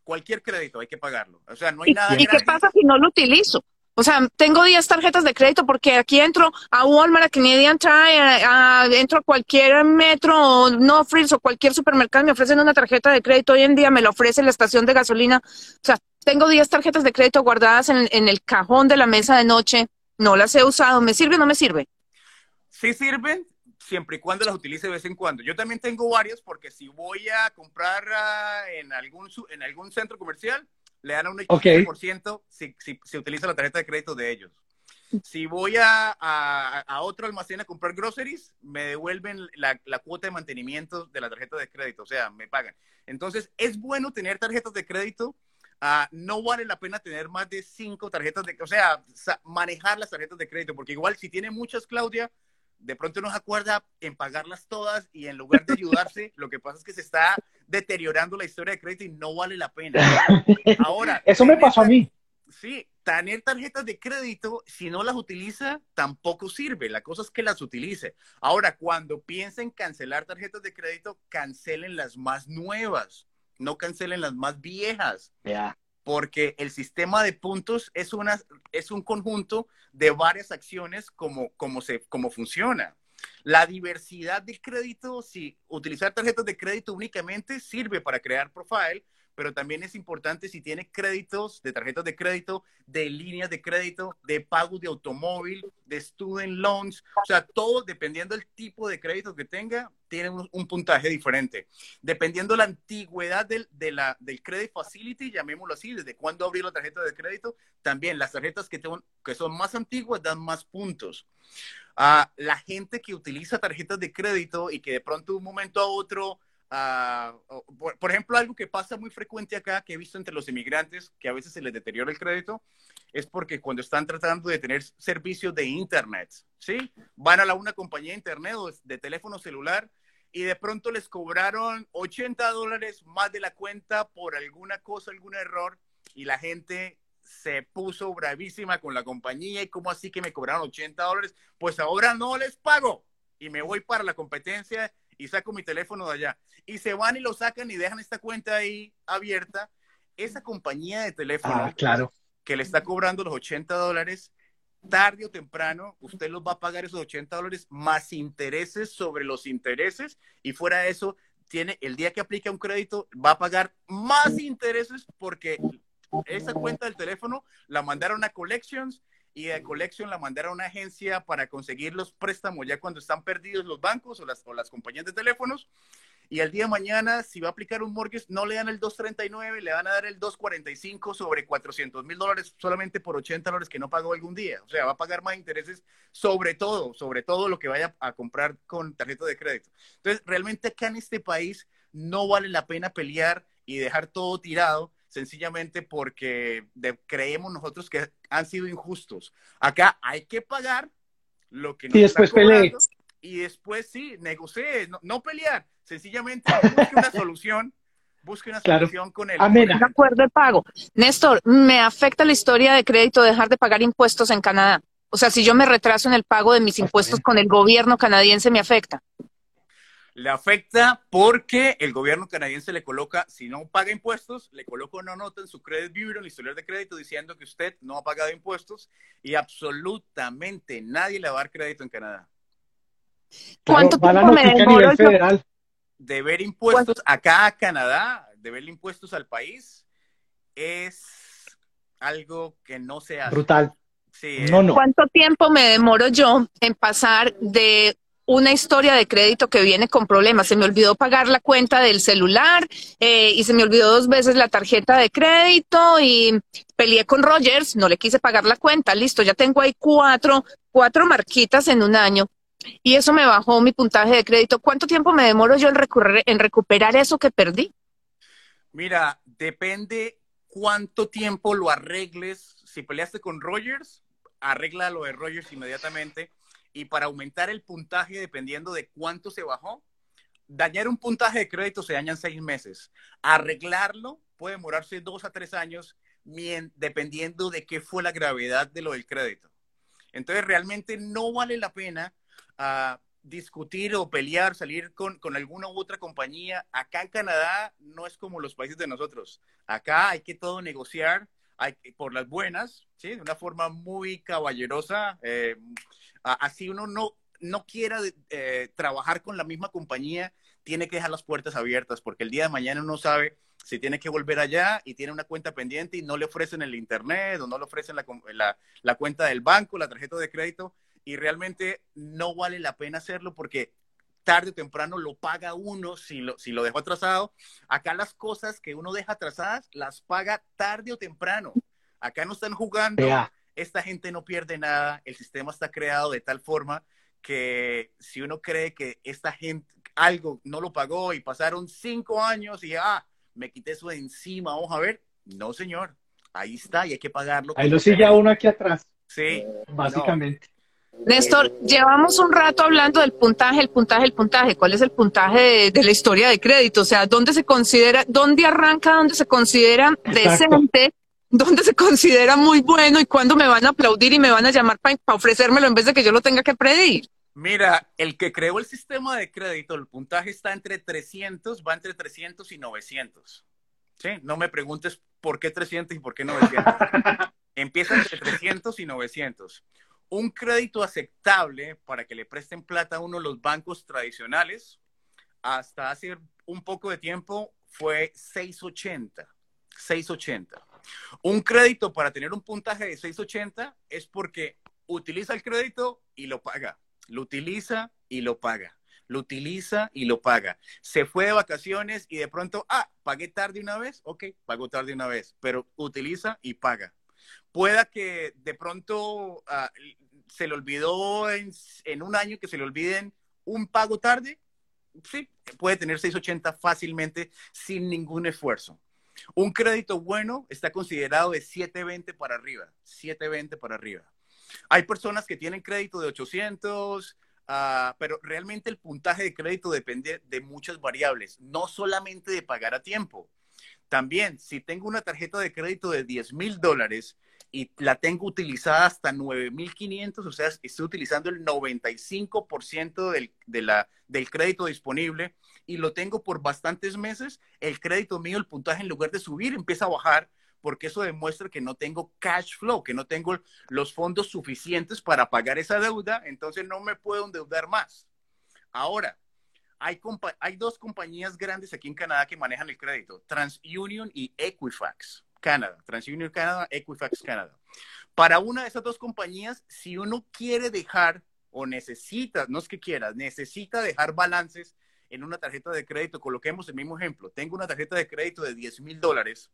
Cualquier crédito hay que pagarlo. O sea, no hay nada. ¿Y, ¿y qué pasa si no lo utilizo? O sea, tengo 10 tarjetas de crédito porque aquí entro a Walmart, a Canadian Tire, a, a, entro a cualquier metro, no frills o cualquier supermercado, me ofrecen una tarjeta de crédito. Hoy en día me lo ofrece la estación de gasolina. O sea, tengo 10 tarjetas de crédito guardadas en, en el cajón de la mesa de noche. No las he usado. ¿Me sirve o no me sirve? Sí sirven, siempre y cuando las utilice de vez en cuando. Yo también tengo varias porque si voy a comprar uh, en, algún, en algún centro comercial, le dan un 80% okay. si, si, si, utiliza la tarjeta de crédito de ellos. Si voy a, a, a, otro almacén a comprar groceries, me devuelven la, la, cuota de mantenimiento de la tarjeta de crédito, o sea, me pagan. Entonces, es bueno tener tarjetas de crédito. Uh, no vale la pena tener más de cinco tarjetas de, o sea, manejar las tarjetas de crédito, porque igual si tiene muchas, Claudia, de pronto no se acuerda en pagarlas todas y en lugar de ayudarse, lo que pasa es que se está deteriorando la historia de crédito y no vale la pena. Ahora, eso me pasó a mí. Sí, tener tarjetas de crédito, si no las utiliza, tampoco sirve. La cosa es que las utilice. Ahora, cuando piensen cancelar tarjetas de crédito, cancelen las más nuevas, no cancelen las más viejas. Yeah porque el sistema de puntos es, una, es un conjunto de varias acciones como, como, se, como funciona. La diversidad del crédito, si utilizar tarjetas de crédito únicamente sirve para crear profile, pero también es importante si tiene créditos de tarjetas de crédito, de líneas de crédito, de pagos de automóvil, de student loans, o sea, todo dependiendo del tipo de crédito que tenga, tiene un, un puntaje diferente. Dependiendo la antigüedad del, de la, del credit facility, llamémoslo así, desde cuándo abrió la tarjeta de crédito, también las tarjetas que, tengo, que son más antiguas dan más puntos. a la gente que utiliza tarjetas de crédito y que de pronto de un momento a otro, ah, por, por, ejemplo, algo que pasa muy frecuente acá, que he visto entre los inmigrantes, que a veces se les deteriora el crédito, es porque cuando están tratando de tener servicios de Internet, ¿sí? Van a la, una compañía de Internet o de teléfono celular y de pronto les cobraron 80 dólares más de la cuenta por alguna cosa, algún error, y la gente se puso bravísima con la compañía y cómo así que me cobraron 80 dólares, pues ahora no les pago y me voy para la competencia y saco mi teléfono de allá. Y se van y lo sacan y dejan esta cuenta ahí abierta. Esa compañía de teléfono ah, claro. que le está cobrando los 80 dólares, tarde o temprano, usted los va a pagar esos 80 dólares más intereses sobre los intereses y fuera de eso, tiene el día que aplica un crédito, va a pagar más intereses porque esa cuenta del teléfono la mandaron a Collections y de Collection la mandaron a una agencia para conseguir los préstamos ya cuando están perdidos los bancos o las, o las compañías de teléfonos. Y el día de mañana, si va a aplicar un mortgage, no le dan el 239, le van a dar el 245 sobre 400 mil dólares solamente por 80 dólares que no pagó algún día. O sea, va a pagar más intereses sobre todo, sobre todo lo que vaya a comprar con tarjeta de crédito. Entonces, realmente acá en este país no vale la pena pelear y dejar todo tirado sencillamente porque creemos nosotros que han sido injustos. Acá hay que pagar lo que nos y después cobrando, y después sí, negocie, no, pelear, sencillamente busque una solución. Busque una solución con el, de acuerdo el pago. Néstor, me afecta la historia de crédito dejar de pagar impuestos en Canadá. O sea, si yo me retraso en el pago de mis impuestos con el gobierno canadiense, me afecta. Le afecta porque el gobierno canadiense le coloca, si no paga impuestos, le coloca una nota en su credit bureau, en el historial de crédito, diciendo que usted no ha pagado impuestos y absolutamente nadie le va a dar crédito en Canadá. ¿Cuánto tiempo me demoro federal? Deber impuestos acá a Canadá, deber impuestos al país, es algo que no se hace. Brutal. Sí, no, no. ¿Cuánto tiempo me demoro yo en pasar de una historia de crédito que viene con problemas. Se me olvidó pagar la cuenta del celular eh, y se me olvidó dos veces la tarjeta de crédito y peleé con Rogers, no le quise pagar la cuenta. Listo, ya tengo ahí cuatro, cuatro marquitas en un año y eso me bajó mi puntaje de crédito. ¿Cuánto tiempo me demoro yo en, en recuperar eso que perdí? Mira, depende cuánto tiempo lo arregles. Si peleaste con Rogers, arregla lo de Rogers inmediatamente y para aumentar el puntaje dependiendo de cuánto se bajó. Dañar un puntaje de crédito se dañan seis meses. Arreglarlo puede demorarse dos a tres años dependiendo de qué fue la gravedad de lo del crédito. Entonces realmente no vale la pena uh, discutir o pelear, salir con, con, alguna u otra compañía. Acá en Canadá no es como los países de nosotros. Acá hay que todo negociar hay, por las buenas, ¿sí? de una forma muy caballerosa. Eh, así uno no, no quiera eh, trabajar con la misma compañía, tiene que dejar las puertas abiertas, porque el día de mañana uno sabe si tiene que volver allá y tiene una cuenta pendiente y no le ofrecen el internet o no le ofrecen la, la, la cuenta del banco, la tarjeta de crédito, y realmente no vale la pena hacerlo porque tarde o temprano lo paga uno si lo, si lo dejó atrasado. Acá las cosas que uno deja atrasadas las paga tarde o temprano. Acá no están jugando esta gente no pierde nada, el sistema está creado de tal forma que si uno cree que esta gente algo no lo pagó y pasaron cinco años y ah, me quité eso de encima, vamos a ver, no señor, ahí está y hay que pagarlo. Ahí lo sigue uno aquí atrás. Sí. Básicamente. Néstor, llevamos un rato hablando del puntaje, el puntaje, el puntaje. ¿Cuál es el puntaje de, de la historia de crédito? O sea, ¿dónde se considera, dónde arranca, dónde se considera decente dónde se considera muy bueno y cuándo me van a aplaudir y me van a llamar para ofrecérmelo en vez de que yo lo tenga que pedir. Mira, el que creó el sistema de crédito, el puntaje está entre 300, va entre 300 y 900. ¿Sí? No me preguntes por qué 300 y por qué 900. Empieza entre 300 y 900. Un crédito aceptable para que le presten plata a uno de los bancos tradicionales, hasta hace un poco de tiempo, fue 680. 680. Un crédito para tener un puntaje de 680 es porque utiliza el crédito y lo paga. Lo utiliza y lo paga. Lo utiliza y lo paga. Se fue de vacaciones y de pronto, ah, pagué tarde una vez. Ok, pagó tarde una vez, pero utiliza y paga. Pueda que de pronto ah, se le olvidó en, en un año que se le olviden un pago tarde, sí, puede tener 680 fácilmente sin ningún esfuerzo. Un crédito bueno está considerado de 720 para arriba, 720 para arriba. Hay personas que tienen crédito de 800, ah, pero realmente el puntaje de crédito depende de muchas variables, no solamente de pagar a tiempo. También, si tengo una tarjeta de crédito de 10 mil dólares y la tengo utilizada hasta 9.500, o sea, estoy utilizando el 95% del, de la, del crédito disponible y lo tengo por bastantes meses, el crédito mío, el puntaje en lugar de subir, empieza a bajar porque eso demuestra que no tengo cash flow, que no tengo los fondos suficientes para pagar esa deuda, entonces no me puedo endeudar más. Ahora, hay, dos compañías grandes aquí en Canadá que manejan el crédito, TransUnion y Equifax. Canadá, TransUnion Canadá, Equifax Canadá. Para una de esas dos compañías, si uno quiere dejar o necesita, no es que quiera, necesita dejar balances en una tarjeta de crédito, coloquemos el mismo ejemplo. Tengo una tarjeta de crédito de 10 mil dólares.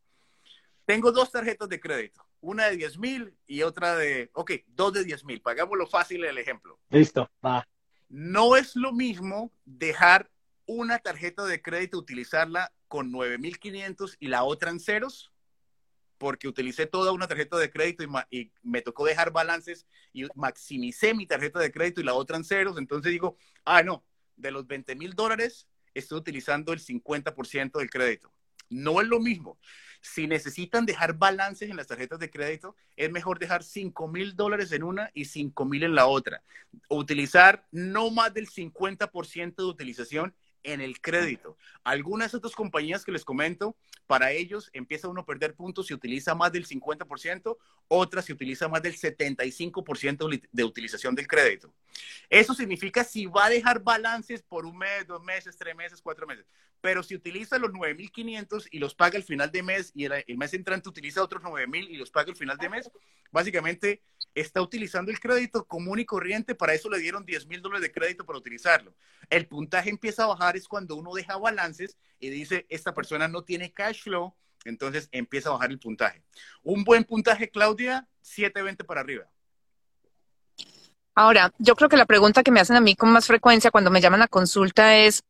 Tengo dos tarjetas de crédito, una de 10 mil y otra de, ok, dos de 10 mil. Pagámoslo fácil el ejemplo. Listo, va. No es lo mismo dejar una tarjeta de crédito, utilizarla con 9.500 y la otra en ceros, porque utilicé toda una tarjeta de crédito y, me tocó dejar balances y maximicé mi tarjeta de crédito y la otra en ceros. Entonces digo, ah, no, de los 20 mil dólares estoy utilizando el 50% del crédito. No es lo mismo. Si necesitan dejar balances en las tarjetas de crédito, es mejor dejar 5 mil dólares en una y 5 mil en la otra. Utilizar no más del 50% de utilización en el crédito. Algunas de estas compañías que les comento, para ellos empieza uno a perder puntos si utiliza más del 50%, otras si utiliza más del 75% de utilización del crédito. Eso significa si va a dejar balances por un mes, dos meses, tres meses, cuatro meses. Pero si utiliza los 9.500 y los paga al final de mes y el, mes entrante utiliza otros 9.000 y los paga al final de mes, básicamente está utilizando el crédito común y corriente. Para eso le dieron 10.000 dólares de crédito para utilizarlo. El puntaje empieza a bajar es cuando uno deja balances y dice, esta persona no tiene cash flow, entonces empieza a bajar el puntaje. Un buen puntaje, Claudia, 720 para arriba. Ahora, yo creo que la pregunta que me hacen a mí con más frecuencia cuando me llaman a consulta es,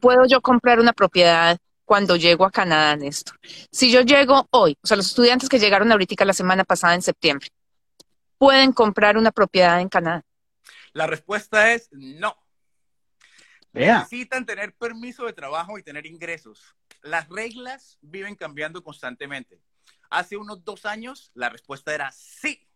¿puedo yo comprar una propiedad cuando llego a Canadá, Néstor? Si yo llego hoy, o sea, los estudiantes que llegaron ahorita la semana pasada en septiembre, ¿pueden comprar una propiedad en Canadá? La respuesta es no. Necesitan tener permiso de trabajo y tener ingresos. Las reglas viven cambiando constantemente. Hace unos dos años la respuesta era sí.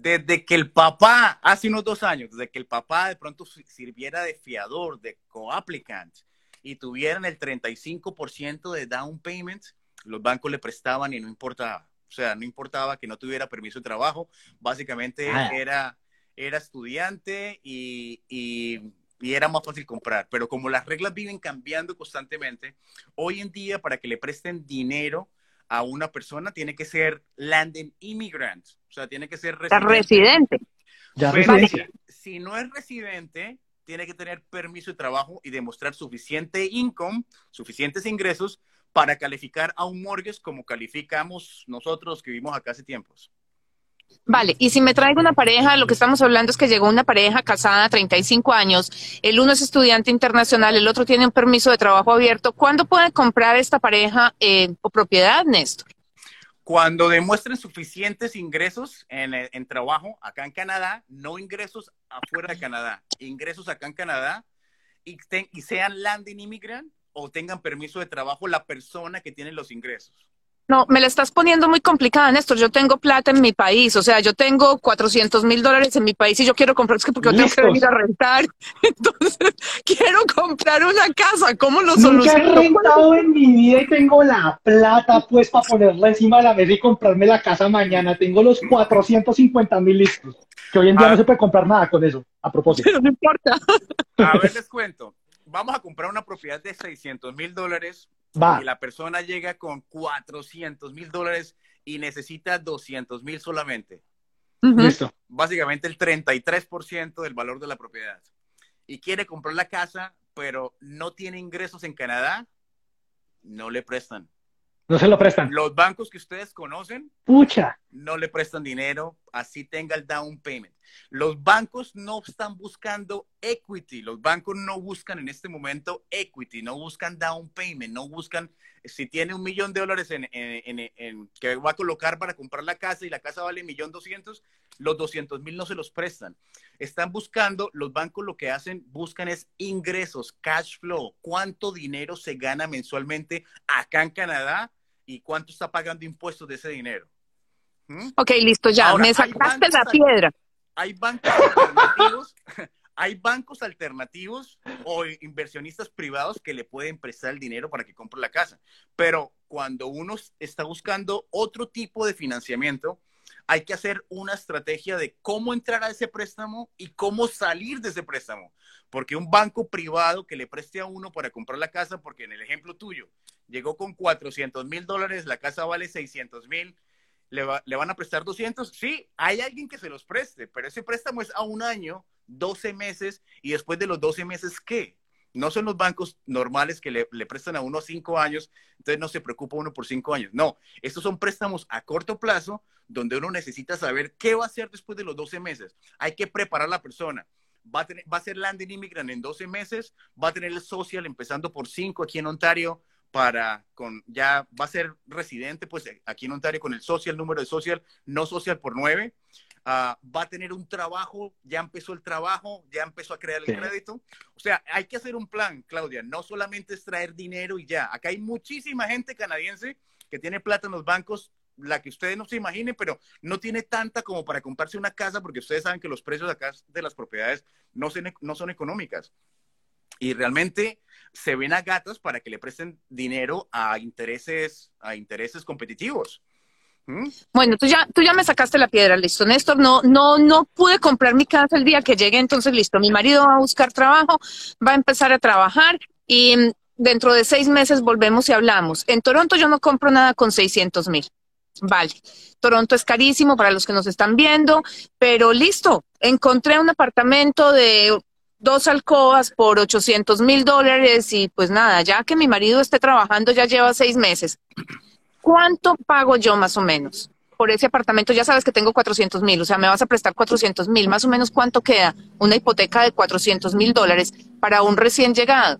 Desde que el papá, hace unos dos años, desde que el papá de pronto sirviera de fiador, de co-applicant y tuvieran el 35% de down payment, los bancos le prestaban y no importaba. O sea, no importaba que no tuviera permiso de trabajo, básicamente ah. era, era estudiante y, y y era más fácil comprar. Pero como las reglas viven cambiando constantemente, hoy en día para que le presten dinero a una persona tiene que ser landing immigrant, o sea, tiene que ser residente. residente. Si, no es residente, tiene que tener permiso de trabajo y demostrar suficiente income, suficientes ingresos para calificar a un mortgage como calificamos nosotros que vivimos acá hace tiempos. Vale, y si me traigo una pareja, lo que estamos hablando es que llegó una pareja casada a 35 años, el uno es estudiante internacional, el otro tiene un permiso de trabajo abierto. ¿Cuándo puede comprar esta pareja eh, o propiedad, Néstor? Cuando demuestren suficientes ingresos en, en, trabajo acá en Canadá, no ingresos afuera de Canadá, ingresos acá en Canadá y, y sean landing immigrant o tengan permiso de trabajo la persona que tiene los ingresos. No, me la estás poniendo muy complicada, Néstor. Yo tengo plata en mi país, o sea, yo tengo 400 mil dólares en mi país y yo quiero comprar, es que porque yo tengo que venir a rentar. Entonces, quiero comprar una casa. ¿Cómo lo soluciono? Nunca he rentado en mi vida y tengo la plata pues para ponerla encima de la mesa y comprarme la casa mañana. Tengo los 450 mil listos. Que hoy en día no se puede comprar nada con eso, a propósito. Pero no importa. A ver, les cuento. Vamos a comprar una propiedad de 600 mil dólares y la persona llega con 400 mil dólares y necesita 200 mil solamente. Listo. Básicamente el 33% del valor de la propiedad. Y quiere comprar la casa, pero no tiene ingresos en Canadá, no le prestan. No se lo prestan. Los bancos que ustedes conocen, Pucha. no le prestan dinero, así tenga el down payment. Los bancos no están buscando equity, los bancos no buscan en este momento equity, no buscan down payment, no buscan si tiene un millón de dólares en, que va a colocar para comprar la casa y la casa vale millón doscientos, los doscientos mil no se los prestan. Están buscando, los bancos lo que hacen, buscan es ingresos, cash flow, cuánto dinero se gana mensualmente acá en Canadá y cuánto está pagando impuestos de ese dinero. ¿Mm? Ok, listo, ya, me sacaste la piedra. Hay bancos alternativos, o inversionistas privados que le pueden prestar el dinero para que compre la casa. Pero cuando uno está buscando otro tipo de financiamiento, hay que hacer una estrategia de cómo entrar a ese préstamo y cómo salir de ese préstamo. Porque un banco privado que le preste a uno para comprar la casa, porque en el ejemplo tuyo, llegó con 400 mil dólares, la casa vale 600 mil, ¿le, ¿le van a prestar 200? Sí, hay alguien que se los preste, pero ese préstamo es a un año, 12 meses, y después de los 12 meses, ¿qué? No son los bancos normales que le, prestan a uno cinco años, entonces no se preocupa uno por cinco años. No, estos son préstamos a corto plazo donde uno necesita saber qué va a hacer después de los 12 meses. Hay que preparar a la persona. Va a, tener, va a ser landing immigrant en 12 meses, va a tener el social empezando por 5 aquí en Ontario, para con ya va a ser residente pues aquí en Ontario con el social número de social no social por nueve. Ah, va a tener un trabajo ya empezó el trabajo ya empezó a crear el crédito. O sea hay que hacer un plan Claudia no solamente es traer dinero y ya. Acá hay muchísima gente canadiense que tiene plata en los bancos la que ustedes no se imaginen, pero no tiene tanta como para comprarse una casa, porque ustedes saben que los precios acá de las propiedades no, no son económicas. Y realmente se ven a gatos para que le presten dinero a intereses, a intereses competitivos. ¿Mm? Bueno, tú ya, tú ya me sacaste la piedra, listo, Néstor. No, no, no pude comprar mi casa el día que llegue, entonces listo. Mi marido va a buscar trabajo, va a empezar a trabajar y mm, dentro de seis meses volvemos y hablamos. En Toronto yo no compro nada con 600 mil. Vale. Toronto es carísimo para los que nos están viendo, pero listo. Encontré un apartamento de dos alcobas por 800 mil dólares y pues nada, ya que mi marido esté trabajando ya lleva seis meses. ¿Cuánto pago yo más o menos por ese apartamento? Ya sabes que tengo 400 mil, o sea, me vas a prestar 400 mil, más o menos cuánto queda una hipoteca de 400 mil dólares para un recién llegado.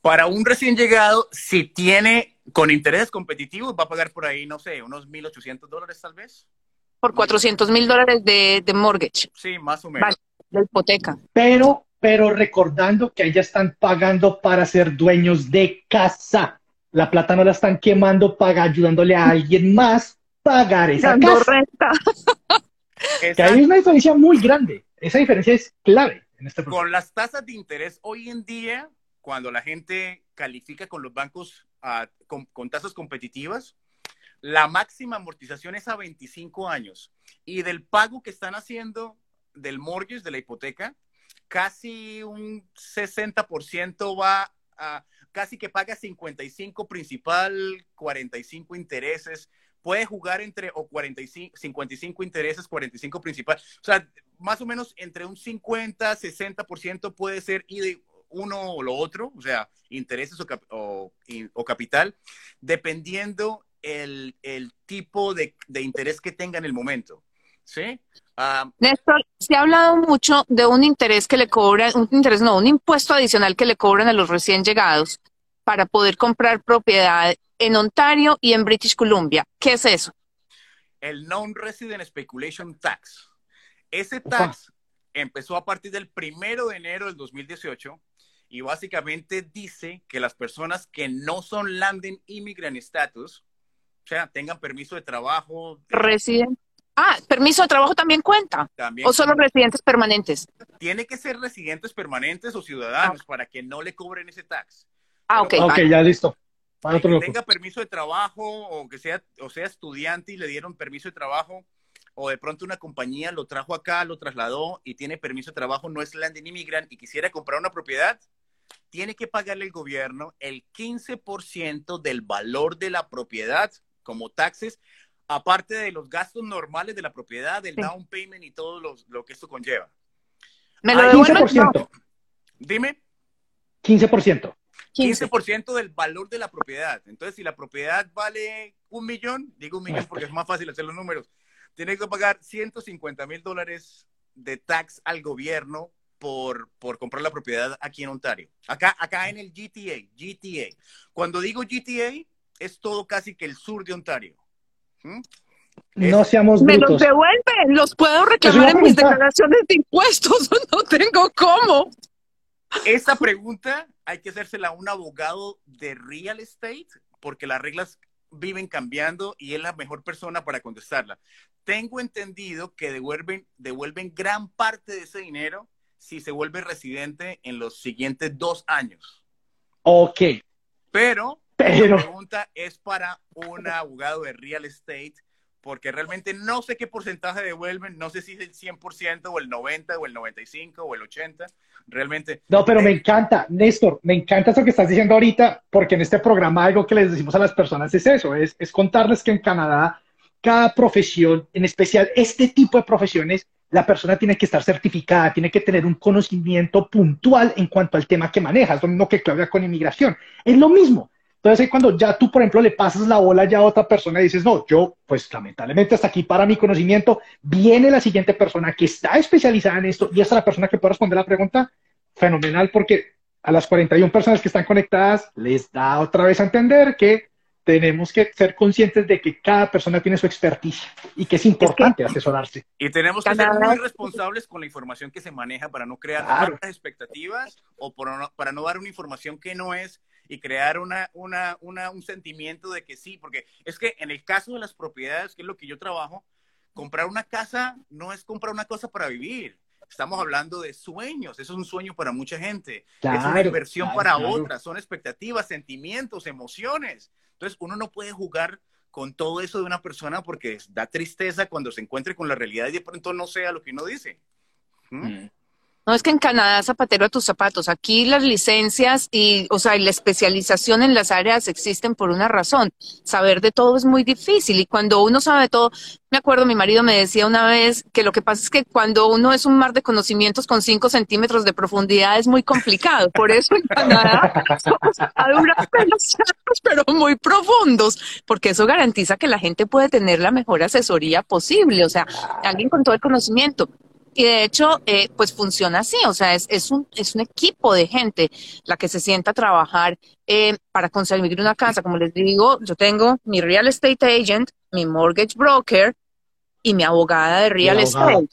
Para un recién llegado, si tiene con intereses competitivos, va a pagar por ahí, no sé, unos 1.800 dólares tal vez. Por 400 mil dólares de, de mortgage. Sí, más o menos la hipoteca. Pero, pero recordando que ahí ya están pagando para ser dueños de casa. La plata no la están quemando, paga, ayudándole a alguien más pagar esa casa. que hay una diferencia muy grande. Esa diferencia es clave en este Con las tasas de interés hoy en día, cuando la gente califica con los bancos ah, con, con tasas competitivas, la máxima amortización es a 25 años. Y del pago que están haciendo del mortgage, de la hipoteca, casi un 60% va a, casi que paga 55 principal, 45 intereses, puede jugar entre o 45, 55 intereses, 45 principal, o sea, más o menos entre un 50, 60% puede ser uno o lo otro, o sea, intereses o, o, capital, dependiendo el, el tipo de, de interés que tenga en el momento. ¿Sí? Ah, Néstor, se ha hablado mucho de un interés que le cobran, un interés no, un impuesto adicional que le cobran a los recién llegados para poder comprar propiedad en Ontario y en British Columbia. ¿Qué es eso? El Non-Resident Speculation Tax. Ese tax empezó a partir del primero de enero del 2018 y básicamente dice que las personas que no son landing immigrant status, o sea, tengan permiso de trabajo. Resident Ah, permiso de trabajo también cuenta. ¿O solo residentes permanentes? Tiene que ser residentes permanentes o ciudadanos ah. para que no le cobren ese tax. Ah, ok. Ok, ya listo. Para que tenga permiso de trabajo o que sea, o sea estudiante y le dieron permiso de trabajo, o de pronto una compañía lo trajo acá, lo trasladó y tiene permiso de trabajo, no es landing immigrant y quisiera comprar una propiedad, tiene que pagarle al gobierno el 15% del valor de la propiedad como taxes aparte de los gastos normales de la propiedad, del down payment y todo lo que esto conlleva. ¿Me lo 15%. Dime. 15%. 15% del valor de la propiedad. Entonces, si la propiedad vale un millón, digo un millón porque es más fácil hacer los números, tiene que pagar 150 mil dólares de tax al gobierno por, por, comprar la propiedad aquí en Ontario. Acá, acá en el GTA, GTA. Cuando digo GTA, es todo casi que el sur de Ontario. ¿Mm? No seamos brutos. Me los devuelven, los puedo reclamar en mis declaraciones de impuestos, no tengo cómo. Esta pregunta hay que hacérsela a un abogado de real estate porque las reglas viven cambiando y es la mejor persona para contestarla. Tengo entendido que devuelven, devuelven gran parte de ese dinero si se vuelve residente en los siguientes dos años. Ok. Pero, Pero... la pregunta es para un abogado de real estate porque realmente no sé qué porcentaje devuelven, no sé si es el 100% o el 90 o el 95 o el 80, realmente. No, pero me encanta, Néstor, me encanta eso que estás diciendo ahorita, porque en este programa algo que les decimos a las personas es eso, es, es contarles que en Canadá cada profesión, en especial este tipo de profesiones, la persona tiene que estar certificada, tiene que tener un conocimiento puntual en cuanto al tema que maneja, es lo mismo que Claudia con inmigración. Es lo mismo. Entonces, cuando ya tú, por ejemplo, le pasas la bola ya a otra persona y dices, no, yo, pues lamentablemente hasta aquí para mi conocimiento, viene la siguiente persona que está especializada en esto y esa es la persona que puede responder la pregunta, fenomenal, porque a las 41 personas que están conectadas les da otra vez a entender que tenemos que ser conscientes de que cada persona tiene su expertise y que es importante asesorarse. Y tenemos que ser muy responsables con la información que se maneja para no crear claro. expectativas o para no dar una información que no es y crear una, una, una, un sentimiento de que sí, porque es que en el caso de las propiedades, que es lo que yo trabajo, comprar una casa no es comprar una cosa para vivir. Estamos hablando de sueños, eso es un sueño para mucha gente, es una inversión para otras, son expectativas, sentimientos, emociones. Entonces uno no puede jugar con todo eso de una persona porque da tristeza cuando se encuentre con la realidad y de pronto no sea lo que uno dice. ¿Mm? Mm. No es que en Canadá zapatero a tus zapatos. Aquí las licencias y, o sea, y la especialización en las áreas existen por una razón. Saber de todo es muy difícil y cuando uno sabe de todo, me acuerdo, mi marido me decía una vez que lo que pasa es que cuando uno es un mar de conocimientos con cinco centímetros de profundidad es muy complicado. Por eso en Canadá somos a duras penas, pero muy profundos, porque eso garantiza que la gente puede tener la mejor asesoría posible. O sea, alguien con todo el conocimiento. Y de hecho, eh, pues funciona así, o sea, es, es, un, es un equipo de gente la que se sienta a trabajar eh, para conseguir una casa. Como les digo, yo tengo mi real estate agent, mi mortgage broker y mi abogada de real estate.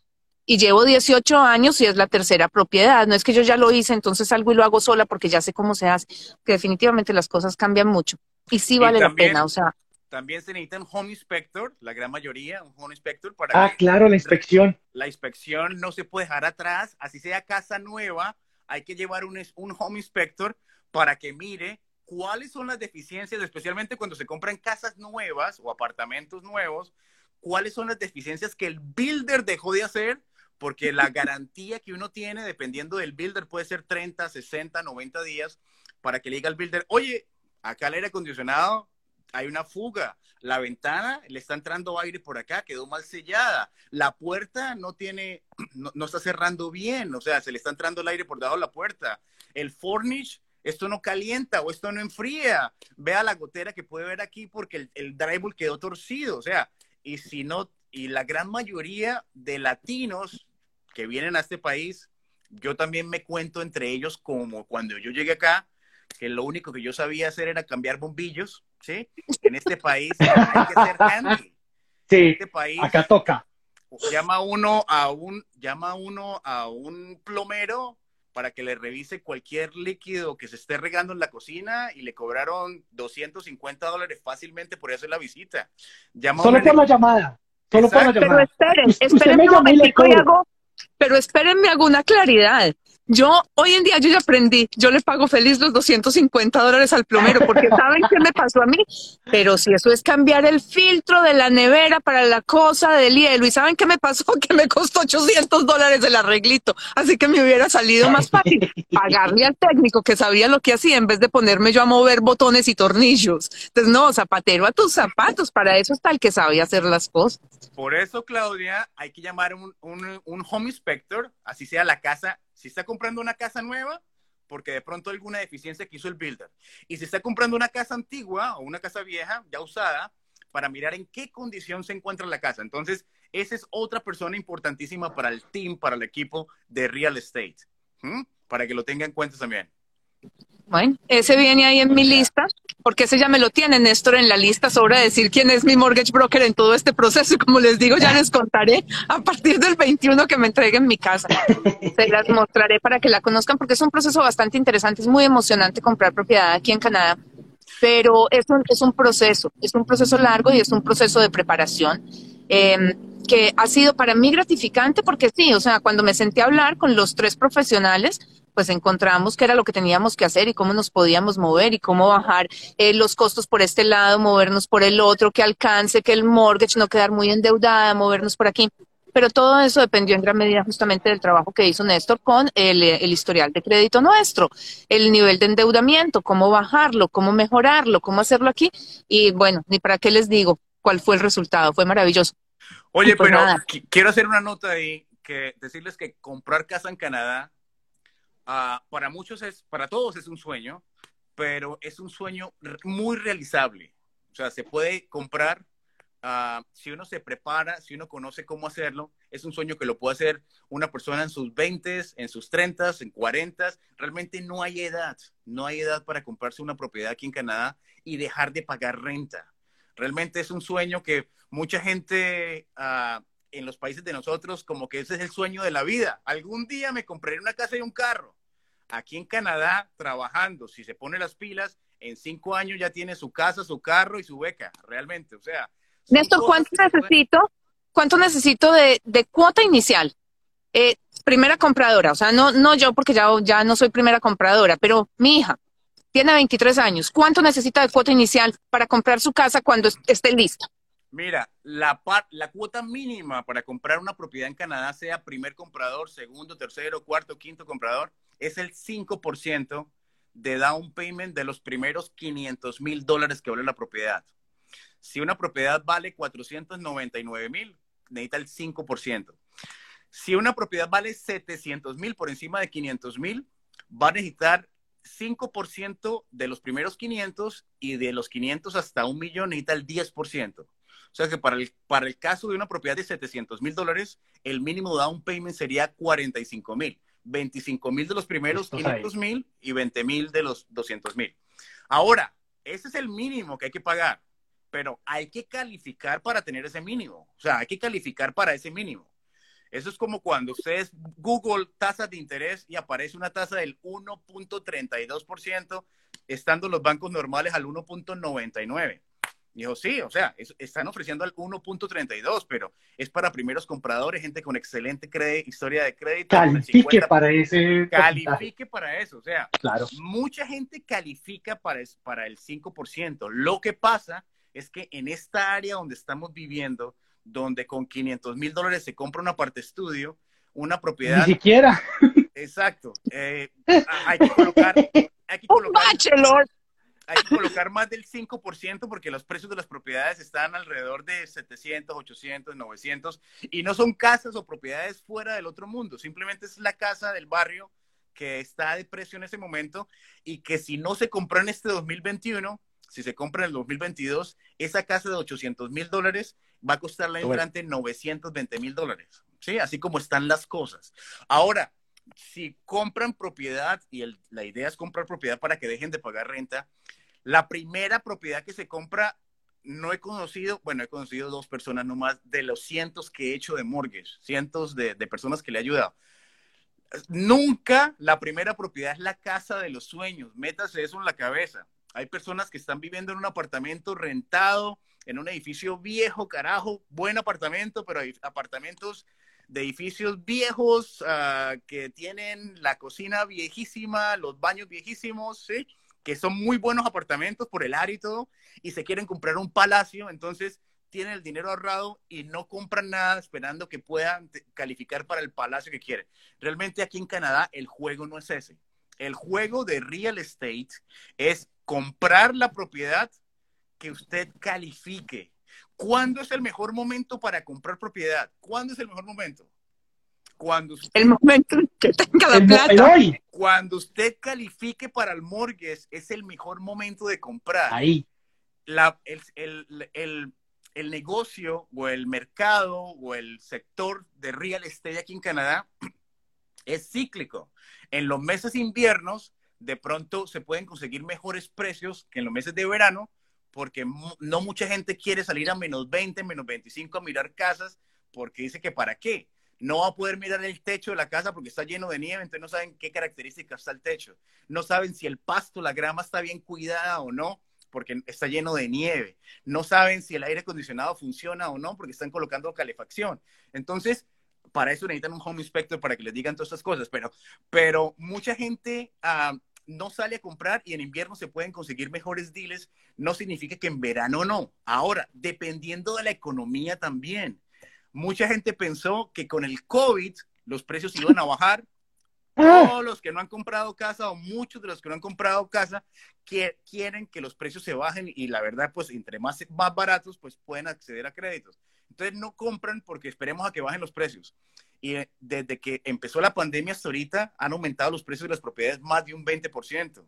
Y llevo 18 años y es la tercera propiedad. No es que yo ya lo hice, entonces salgo y lo hago sola porque ya sé cómo se hace, que definitivamente las cosas cambian mucho. Y sí vale la pena, o sea. También se necesita un home inspector, la gran mayoría, un home inspector para Ah, claro, la inspección. La inspección no se puede dejar atrás, así sea casa nueva, hay que llevar un, un home inspector para que mire cuáles son las deficiencias, especialmente cuando se compran casas nuevas o apartamentos nuevos, cuáles son las deficiencias que el builder dejó de hacer, porque la garantía que uno tiene, dependiendo del builder, puede ser 30, 60, 90 días, para que le diga al builder, oye, acá el aire acondicionado hay una fuga. La ventana le está entrando aire por acá, quedó mal sellada. La puerta no tiene, no, está cerrando bien, o sea, se le está entrando el aire por debajo de la puerta. El furnish, esto no calienta o esto no enfría. Vea la gotera que puede ver aquí porque el, el drywall quedó torcido, o sea, y si no, y la gran mayoría de latinos que vienen a este país, yo también me cuento entre ellos como cuando yo llegué acá, que lo único que yo sabía hacer era cambiar bombillos, ¿sí? En este país hay que ser handy. Sí, este país, acá toca. Llama uno a un, llama uno a un plomero para que le revise cualquier líquido que se esté regando en la cocina y le cobraron 250 dólares fácilmente por hacer la visita. Solo por la llamada. Solo por la llamada. Pero esperen, esperen un momentico y hago, pero espérenme, hago una claridad. Yo, hoy en día, yo ya aprendí, yo le pago feliz los 250 dólares al plomero, porque ¿saben qué me pasó a mí? Pero si eso es cambiar el filtro de la nevera para la cosa del hielo, ¿y saben qué me pasó? Que me costó 800 dólares el arreglito, así que me hubiera salido más fácil pagarle al técnico que sabía lo que hacía en vez de ponerme yo a mover botones y tornillos. Entonces, no, zapatero a tus zapatos, para eso está el que sabía hacer las cosas. Por eso, Claudia, hay que llamar un, un, un home inspector, así sea la casa si está comprando una casa nueva, porque de pronto alguna deficiencia que hizo el builder. Y si está comprando una casa antigua o una casa vieja, ya usada, para mirar en qué condición se encuentra la casa. Entonces, esa es otra persona importantísima para el team, para el equipo de real estate. Para que lo tenga en cuenta también. Bueno, ese viene ahí en mi lista, porque ese ya me lo tiene Néstor en la lista sobre decir quién es mi mortgage broker en todo este proceso. Y como les digo, ya les contaré a partir del 21 que me entreguen mi casa. Se las mostraré para que la conozcan, porque es un proceso bastante interesante. Es muy emocionante comprar propiedad aquí en Canadá, pero es un, es un proceso, es un proceso largo y es un proceso de preparación. Eh, que ha sido para mí gratificante porque sí, o sea, cuando me senté a hablar con los tres profesionales, pues encontramos qué era lo que teníamos que hacer y cómo nos podíamos mover y cómo bajar eh, los costos por este lado, movernos por el otro, que alcance, que el mortgage no quedar muy endeudada, movernos por aquí. Pero todo eso dependió en gran medida justamente del trabajo que hizo Néstor con el, el, historial de crédito nuestro, el nivel de endeudamiento, cómo bajarlo, cómo mejorarlo, cómo hacerlo aquí. Y bueno, ni para qué les digo cuál fue el resultado, fue maravilloso. Oye, pues pero nada. quiero hacer una nota ahí, que decirles que comprar casa en Canadá, uh, para muchos es, para todos es un sueño, pero es un sueño muy realizable. O sea, se puede comprar Uh, si uno se prepara, si uno conoce cómo hacerlo, es un sueño que lo puede hacer una persona en sus 20, en sus 30, en 40. Realmente no hay edad, no hay edad para comprarse una propiedad aquí en Canadá y dejar de pagar renta. Realmente es un sueño que mucha gente uh, en los países de nosotros, como que ese es el sueño de la vida. Algún día me compraré una casa y un carro. Aquí en Canadá, trabajando, si se pone las pilas, en cinco años ya tiene su casa, su carro y su beca, realmente. O sea. Néstor, ¿cuánto necesito? ¿Cuánto necesito de, de cuota inicial? Eh, primera compradora, o sea, no, no yo porque ya, ya no soy primera compradora, pero mi hija, tiene 23 años. ¿Cuánto necesita de cuota inicial para comprar su casa cuando esté lista? Mira, la, par, la cuota mínima para comprar una propiedad en Canadá, sea primer comprador, segundo, tercero, cuarto, quinto comprador, es el 5% de down payment de los primeros 500 mil dólares que vale la propiedad. Si una propiedad vale 499 mil, necesita el 5%. Si una propiedad vale 700 mil por encima de 500 mil, va a necesitar 5% de los primeros 500 y de los 500 hasta un millón necesita el 10%. O sea que para el, para el caso de una propiedad de 700 mil dólares, el mínimo down payment sería 45 mil. 25 mil de los primeros 500 mil y 20 mil de los 200 mil. Ahora, ese es el mínimo que hay que pagar, pero hay que calificar para tener ese mínimo. O sea, hay que calificar para ese mínimo. Eso es como cuando ustedes Google tasas de interés y aparece una tasa del 1.32%, estando los bancos normales al 1.99. Dijo, sí, o sea, están ofreciendo al 1.32, pero es para primeros compradores, gente con excelente historia de crédito. Califique para ese. Califique para eso, o sea, claro. mucha gente califica para, para el 5%. Lo que pasa es que en esta área donde estamos viviendo, donde con 500 mil dólares se compra una parte estudio, una propiedad. Ni siquiera. Exacto. Eh, hay que colocar. Hay que colocar hay que colocar más del 5% porque los precios de las propiedades están alrededor de 700, 800, 900 y no son casas o propiedades fuera del otro mundo, simplemente es la casa del barrio que está de precio en ese momento y que si no se compró en este 2021, si se compra en el 2022, esa casa de 800 mil dólares va a costar la entrante 920 mil dólares, ¿sí? Así como están las cosas. Ahora, si compran propiedad, y la idea es comprar propiedad para que dejen de pagar renta, la primera propiedad que se compra, no he conocido, bueno, he conocido dos personas nomás de los cientos que he hecho de mortgage, cientos de, personas que le he ayudado. Nunca la primera propiedad es la casa de los sueños, métase eso en la cabeza. Hay personas que están viviendo en un apartamento rentado, en un edificio viejo, carajo, buen apartamento, pero hay apartamentos de edificios viejos uh, que tienen la cocina viejísima, los baños viejísimos, ¿sí? Que son muy buenos apartamentos por el área y todo, y se quieren comprar un palacio, entonces tienen el dinero ahorrado y no compran nada esperando que puedan calificar para el palacio que quieren. Realmente aquí en Canadá el juego no es ese. El juego de real estate es comprar la propiedad que usted califique. ¿Cuándo es el mejor momento para comprar propiedad? ¿Cuándo es el mejor momento? Cuando usted, el momento que tenga la plata. Cuando usted califique para el mortgage, es el mejor momento de comprar. Ahí. La, el, el, el, el negocio o el mercado o el sector de real estate aquí en Canadá es cíclico. En los meses inviernos, de pronto se pueden conseguir mejores precios que en los meses de verano, porque no mucha gente quiere salir a menos 20, menos 25 a mirar casas, porque dice que para qué. No va a poder mirar el techo de la casa porque está lleno de nieve, entonces no saben qué características está el techo. No saben si el pasto, la grama está bien cuidada o no, porque está lleno de nieve. No saben si el aire acondicionado funciona o no, porque están colocando calefacción. Entonces, para eso necesitan un home inspector para que les digan todas estas cosas, pero, pero mucha gente ah, no sale a comprar y en invierno se pueden conseguir mejores deals, no significa que en verano no. Ahora, dependiendo de la economía también. Mucha gente pensó que con el COVID los precios iban a bajar. Ah. Todos los que no han comprado casa o muchos de los que no han comprado casa quieren que los precios se bajen y la verdad, pues entre más, más baratos, pues pueden acceder a créditos. Entonces no compran porque esperemos a que bajen los precios. Y eh, desde que empezó la pandemia hasta ahorita han aumentado los precios de las propiedades más de un 20%.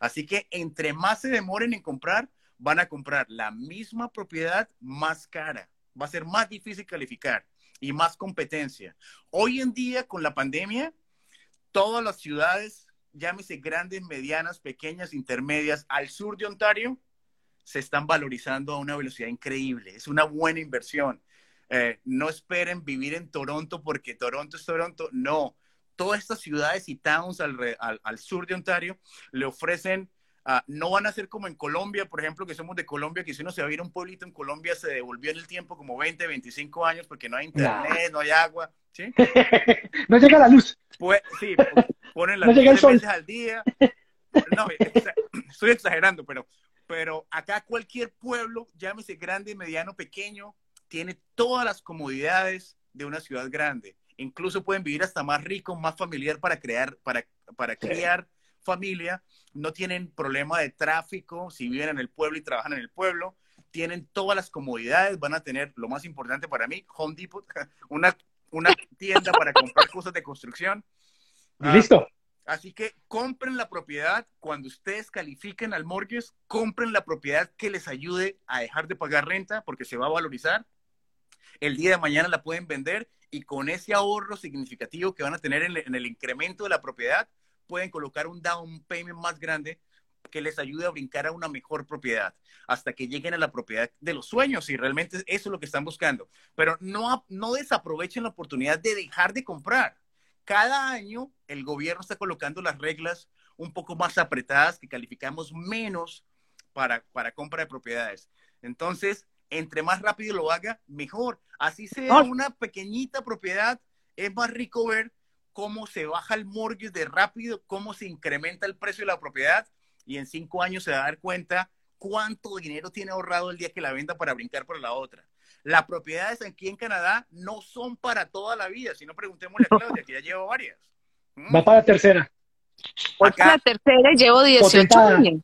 Así que entre más se demoren en comprar, van a comprar la misma propiedad más cara. Va a ser más difícil calificar y más competencia. Hoy en día, con la pandemia, todas las ciudades, llámese grandes, medianas, pequeñas, intermedias, al sur de Ontario, se están valorizando a una velocidad increíble. Es una buena inversión. Eh, no esperen vivir en Toronto porque Toronto es Toronto. No, todas estas ciudades y towns al, sur de Ontario le ofrecen, ah, no van a ser como en Colombia, por ejemplo, que somos de Colombia, que si uno se va a ir a un pueblito en Colombia se devolvió en el tiempo como 20, 25 años porque no hay internet, no hay agua. ¿sí? no llega la luz. Pues, sí, ponen las no veces al día. No, estoy exagerando, pero pero acá cualquier pueblo, llámese grande, mediano, pequeño, tiene todas las comodidades de una ciudad grande. Incluso pueden vivir hasta más rico, más familiar para crear, para, para criar familia. No tienen problema de tráfico si viven en el pueblo y trabajan en el pueblo. Tienen todas las comodidades, van a tener lo más importante para mí, Home Depot, una, una tienda para comprar cosas de construcción. listo. Así que compren la propiedad cuando ustedes califiquen al mortgage, compren la propiedad que les ayude a dejar de pagar renta porque se va a valorizar. El día de mañana la pueden vender y con ese ahorro significativo que van a tener en, el incremento de la propiedad, pueden colocar un down payment más grande que les ayude a brincar a una mejor propiedad hasta que lleguen a la propiedad de los sueños y realmente eso es lo que están buscando. Pero no, no desaprovechen la oportunidad de dejar de comprar cada año el gobierno está colocando las reglas un poco más apretadas que calificamos menos para, para compra de propiedades. Entonces, entre más rápido lo haga, mejor. Así sea una pequeñita propiedad, es más rico ver cómo se baja el mortgage de rápido, cómo se incrementa el precio de la propiedad y en cinco años se va a dar cuenta cuánto dinero tiene ahorrado el día que la venda para brincar por la otra. Las propiedades aquí en Canadá no son para toda la vida, si no preguntémosle a Claudia, que ya llevo varias. ¿Mm? Va para la tercera. Acá, la tercera llevo 18 años.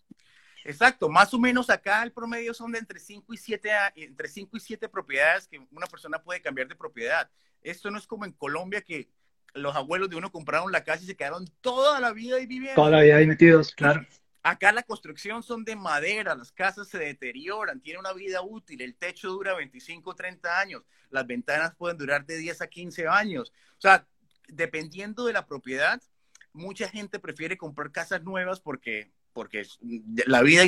Exacto, más o menos acá el promedio son de entre 5 y 7 entre 5 y 7 propiedades que una persona puede cambiar de propiedad. Esto no es como en Colombia que los abuelos de uno compraron la casa y se quedaron toda la vida ahí viviendo. Toda la vida ahí metidos, claro. Acá la construcción son de madera, las casas se deterioran, tienen una vida útil, el techo dura 25 o 30 años, las ventanas pueden durar de 10 a 15 años. O sea, dependiendo de la propiedad, mucha gente prefiere comprar casas nuevas porque, porque la vida,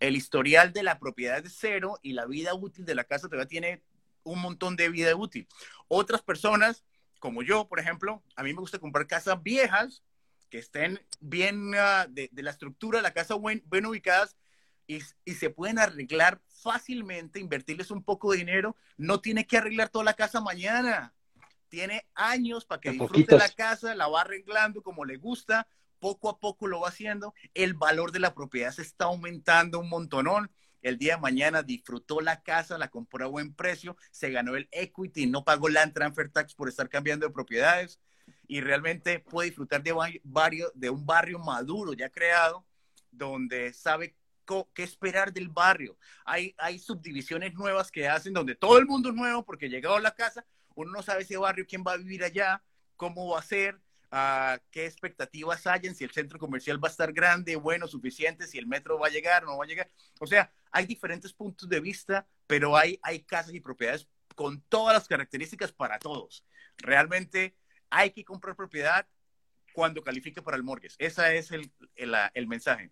el historial de la propiedad es cero y la vida útil de la casa todavía tiene un montón de vida útil. Otras personas, como yo, por ejemplo, a mí me gusta comprar casas viejas que estén bien ah, de, la estructura de la casa bien, ubicadas y, se pueden arreglar fácilmente, invertirles un poco de dinero. No tiene que arreglar toda la casa mañana. Tiene años para que disfrute la casa, la va arreglando como le gusta, poco a poco lo va haciendo. El valor de la propiedad se está aumentando un montonón. El día de mañana disfrutó la casa, la compró a buen precio, se ganó el equity, no pagó land transfer tax por estar cambiando de propiedades y realmente puede disfrutar de, un barrio maduro ya creado, donde sabe qué esperar del barrio. Hay, hay subdivisiones nuevas que hacen donde todo el mundo es nuevo porque llegado a la casa, uno no sabe ese barrio, quién va a vivir allá, cómo va a ser. Ah, qué expectativas hay en si el centro comercial va a estar grande, bueno, suficiente, si el metro va a llegar o no va a llegar. O sea, hay diferentes puntos de vista, pero hay, hay casas y propiedades con todas las características para todos. Realmente hay que comprar propiedad cuando califique para el mortgage. Ese es el, el, el mensaje.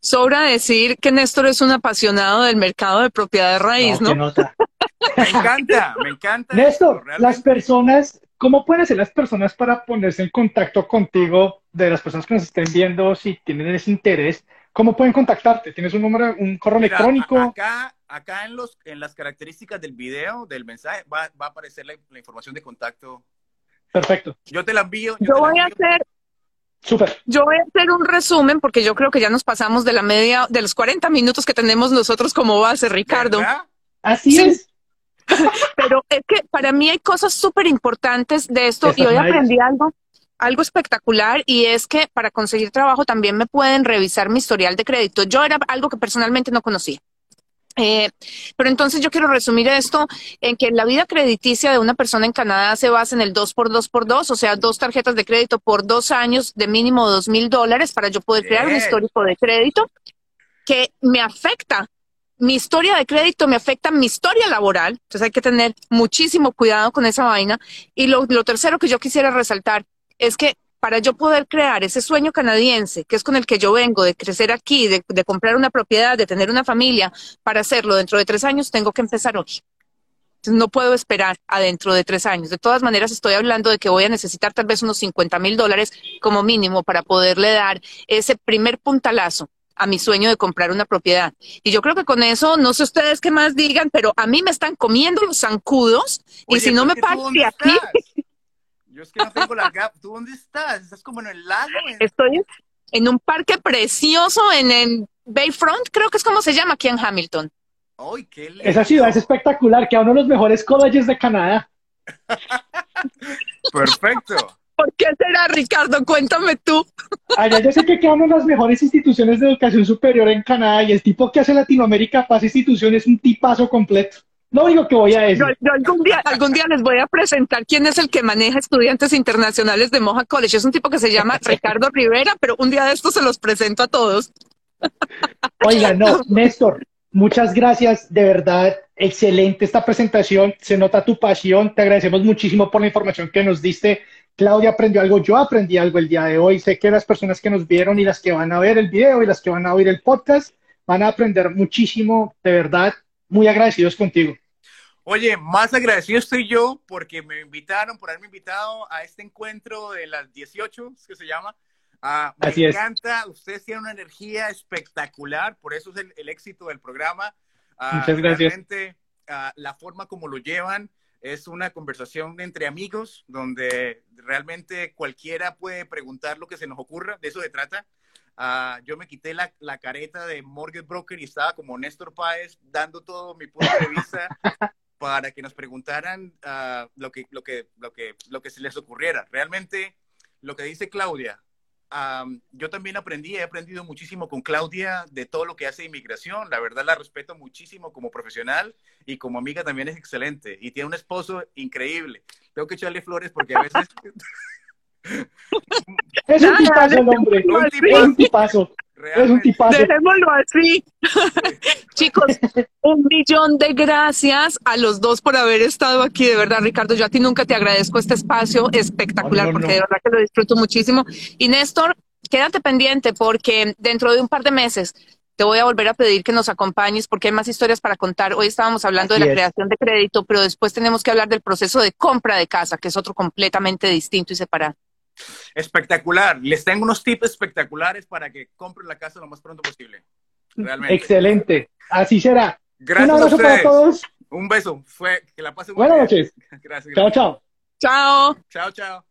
Sobra decir que Néstor es un apasionado del mercado de propiedad de raíz, ¿no? ¿no? me encanta, me encanta. Néstor, las personas, ¿cómo pueden ser las personas para ponerse en contacto contigo, de las personas que nos estén viendo, si tienen ese interés? ¿Cómo pueden contactarte? ¿Tienes un número, un correo electrónico? Acá, acá en, los, en las características del video, del mensaje, va, va a aparecer la, la, información de contacto. Perfecto. Yo te la envío. Yo, yo voy a hacer Súper. Yo voy a hacer un resumen porque yo creo que ya nos pasamos de la media, de los 40 minutos que tenemos nosotros como base, Ricardo. ¿verdad? Así sí. es. Pero es que para mí hay cosas súper importantes de esto y hoy aprendí algo, algo espectacular y es que para conseguir trabajo también me pueden revisar mi historial de crédito. Yo era algo que personalmente no conocía. Eh, pero entonces yo quiero resumir esto en que la vida crediticia de una persona en Canadá se basa en el 2 por 2 por 2, o sea, dos tarjetas de crédito por dos años de mínimo dos mil dólares para yo poder crear un histórico de crédito que me afecta. Mi historia de crédito me afecta mi historia laboral, entonces hay que tener muchísimo cuidado con esa vaina. Y lo, tercero que yo quisiera resaltar es que para yo poder crear ese sueño canadiense, que es con el que yo vengo, de crecer aquí, de, comprar una propiedad, de tener una familia, para hacerlo dentro de tres años, tengo que empezar hoy. No puedo esperar a dentro de tres años. De todas maneras, estoy hablando de que voy a necesitar tal vez unos 50 mil dólares como mínimo para poderle dar ese primer puntalazo a mi sueño de comprar una propiedad. Y yo creo que con eso, no sé ustedes qué más digan, pero a mí me están comiendo los zancudos Oye, y si no me pago de aquí... Estás? Yo es que no tengo la gap. ¿Tú dónde estás? ¿Estás como en el lago? En... Estoy en un parque precioso en el Bayfront, creo que es como se llama aquí en Hamilton. ¡Ay, qué lindo! Esa ciudad es espectacular, que uno de los mejores colleges de Canadá. Perfecto. ¿Por qué será, Ricardo? Cuéntame tú. Allá yo sé que queda una de las mejores instituciones de educación superior en Canadá y el tipo que hace Latinoamérica para esa institución es un tipazo completo. Lo único que voy a decir. Yo, yo, algún, día, algún día les voy a presentar quién es el que maneja estudiantes internacionales de Moja College. Es un tipo que se llama Ricardo Rivera, pero un día de estos se los presento a todos. Oiga, no, Néstor, muchas gracias. De verdad, excelente esta presentación. Se nota tu pasión. Te agradecemos muchísimo por la información que nos diste. Claudia aprendió algo, yo aprendí algo el día de hoy. Sé que las personas que nos vieron y las que van a ver el video y las que van a oír el podcast van a aprender muchísimo. De verdad, muy agradecidos contigo. Oye, más agradecido estoy yo porque me invitaron, por haberme invitado a este encuentro de las 18, es que se llama. Uh, me Así encanta, es. ustedes tienen una energía espectacular, por eso es el, el éxito del programa. Uh, Muchas gracias. Realmente, uh, la forma como lo llevan es una conversación entre amigos donde realmente cualquiera puede preguntar lo que se nos ocurra, de eso se trata. Uh, yo me quité la, la, careta de mortgage broker y estaba como Néstor Páez dando todo mi punto de vista para que nos preguntaran uh, lo, que, lo, que, lo, que, lo que se les ocurriera. Realmente, lo que dice Claudia, um, yo también aprendí, he aprendido muchísimo con Claudia de todo lo que hace inmigración. La verdad la respeto muchísimo como profesional y como amiga también es excelente. Y tiene un esposo increíble. Tengo que echarle flores porque a veces... es un tipazo el hombre. Es un tipazo. Es un tipazo. Dejémoslo así. Chicos, un millón de gracias a los dos por haber estado aquí. De verdad, Ricardo, yo a ti nunca te agradezco este espacio espectacular no, no, porque no. de verdad que lo disfruto muchísimo. Y Néstor, quédate pendiente porque dentro de un par de meses te voy a volver a pedir que nos acompañes porque hay más historias para contar. Hoy estábamos hablando Así de la es. creación de crédito, pero después tenemos que hablar del proceso de compra de casa, que es otro completamente distinto y separado. Espectacular. Les tengo unos tips espectaculaulares para que compren la casa lo más pronto posible. Realmente. Excelente. Así será. Gracias Un abrazo a para todos. Un beso. Fue que la pasen Buenas noches. Gracias, Chao, chao. Chao. Chao, chao.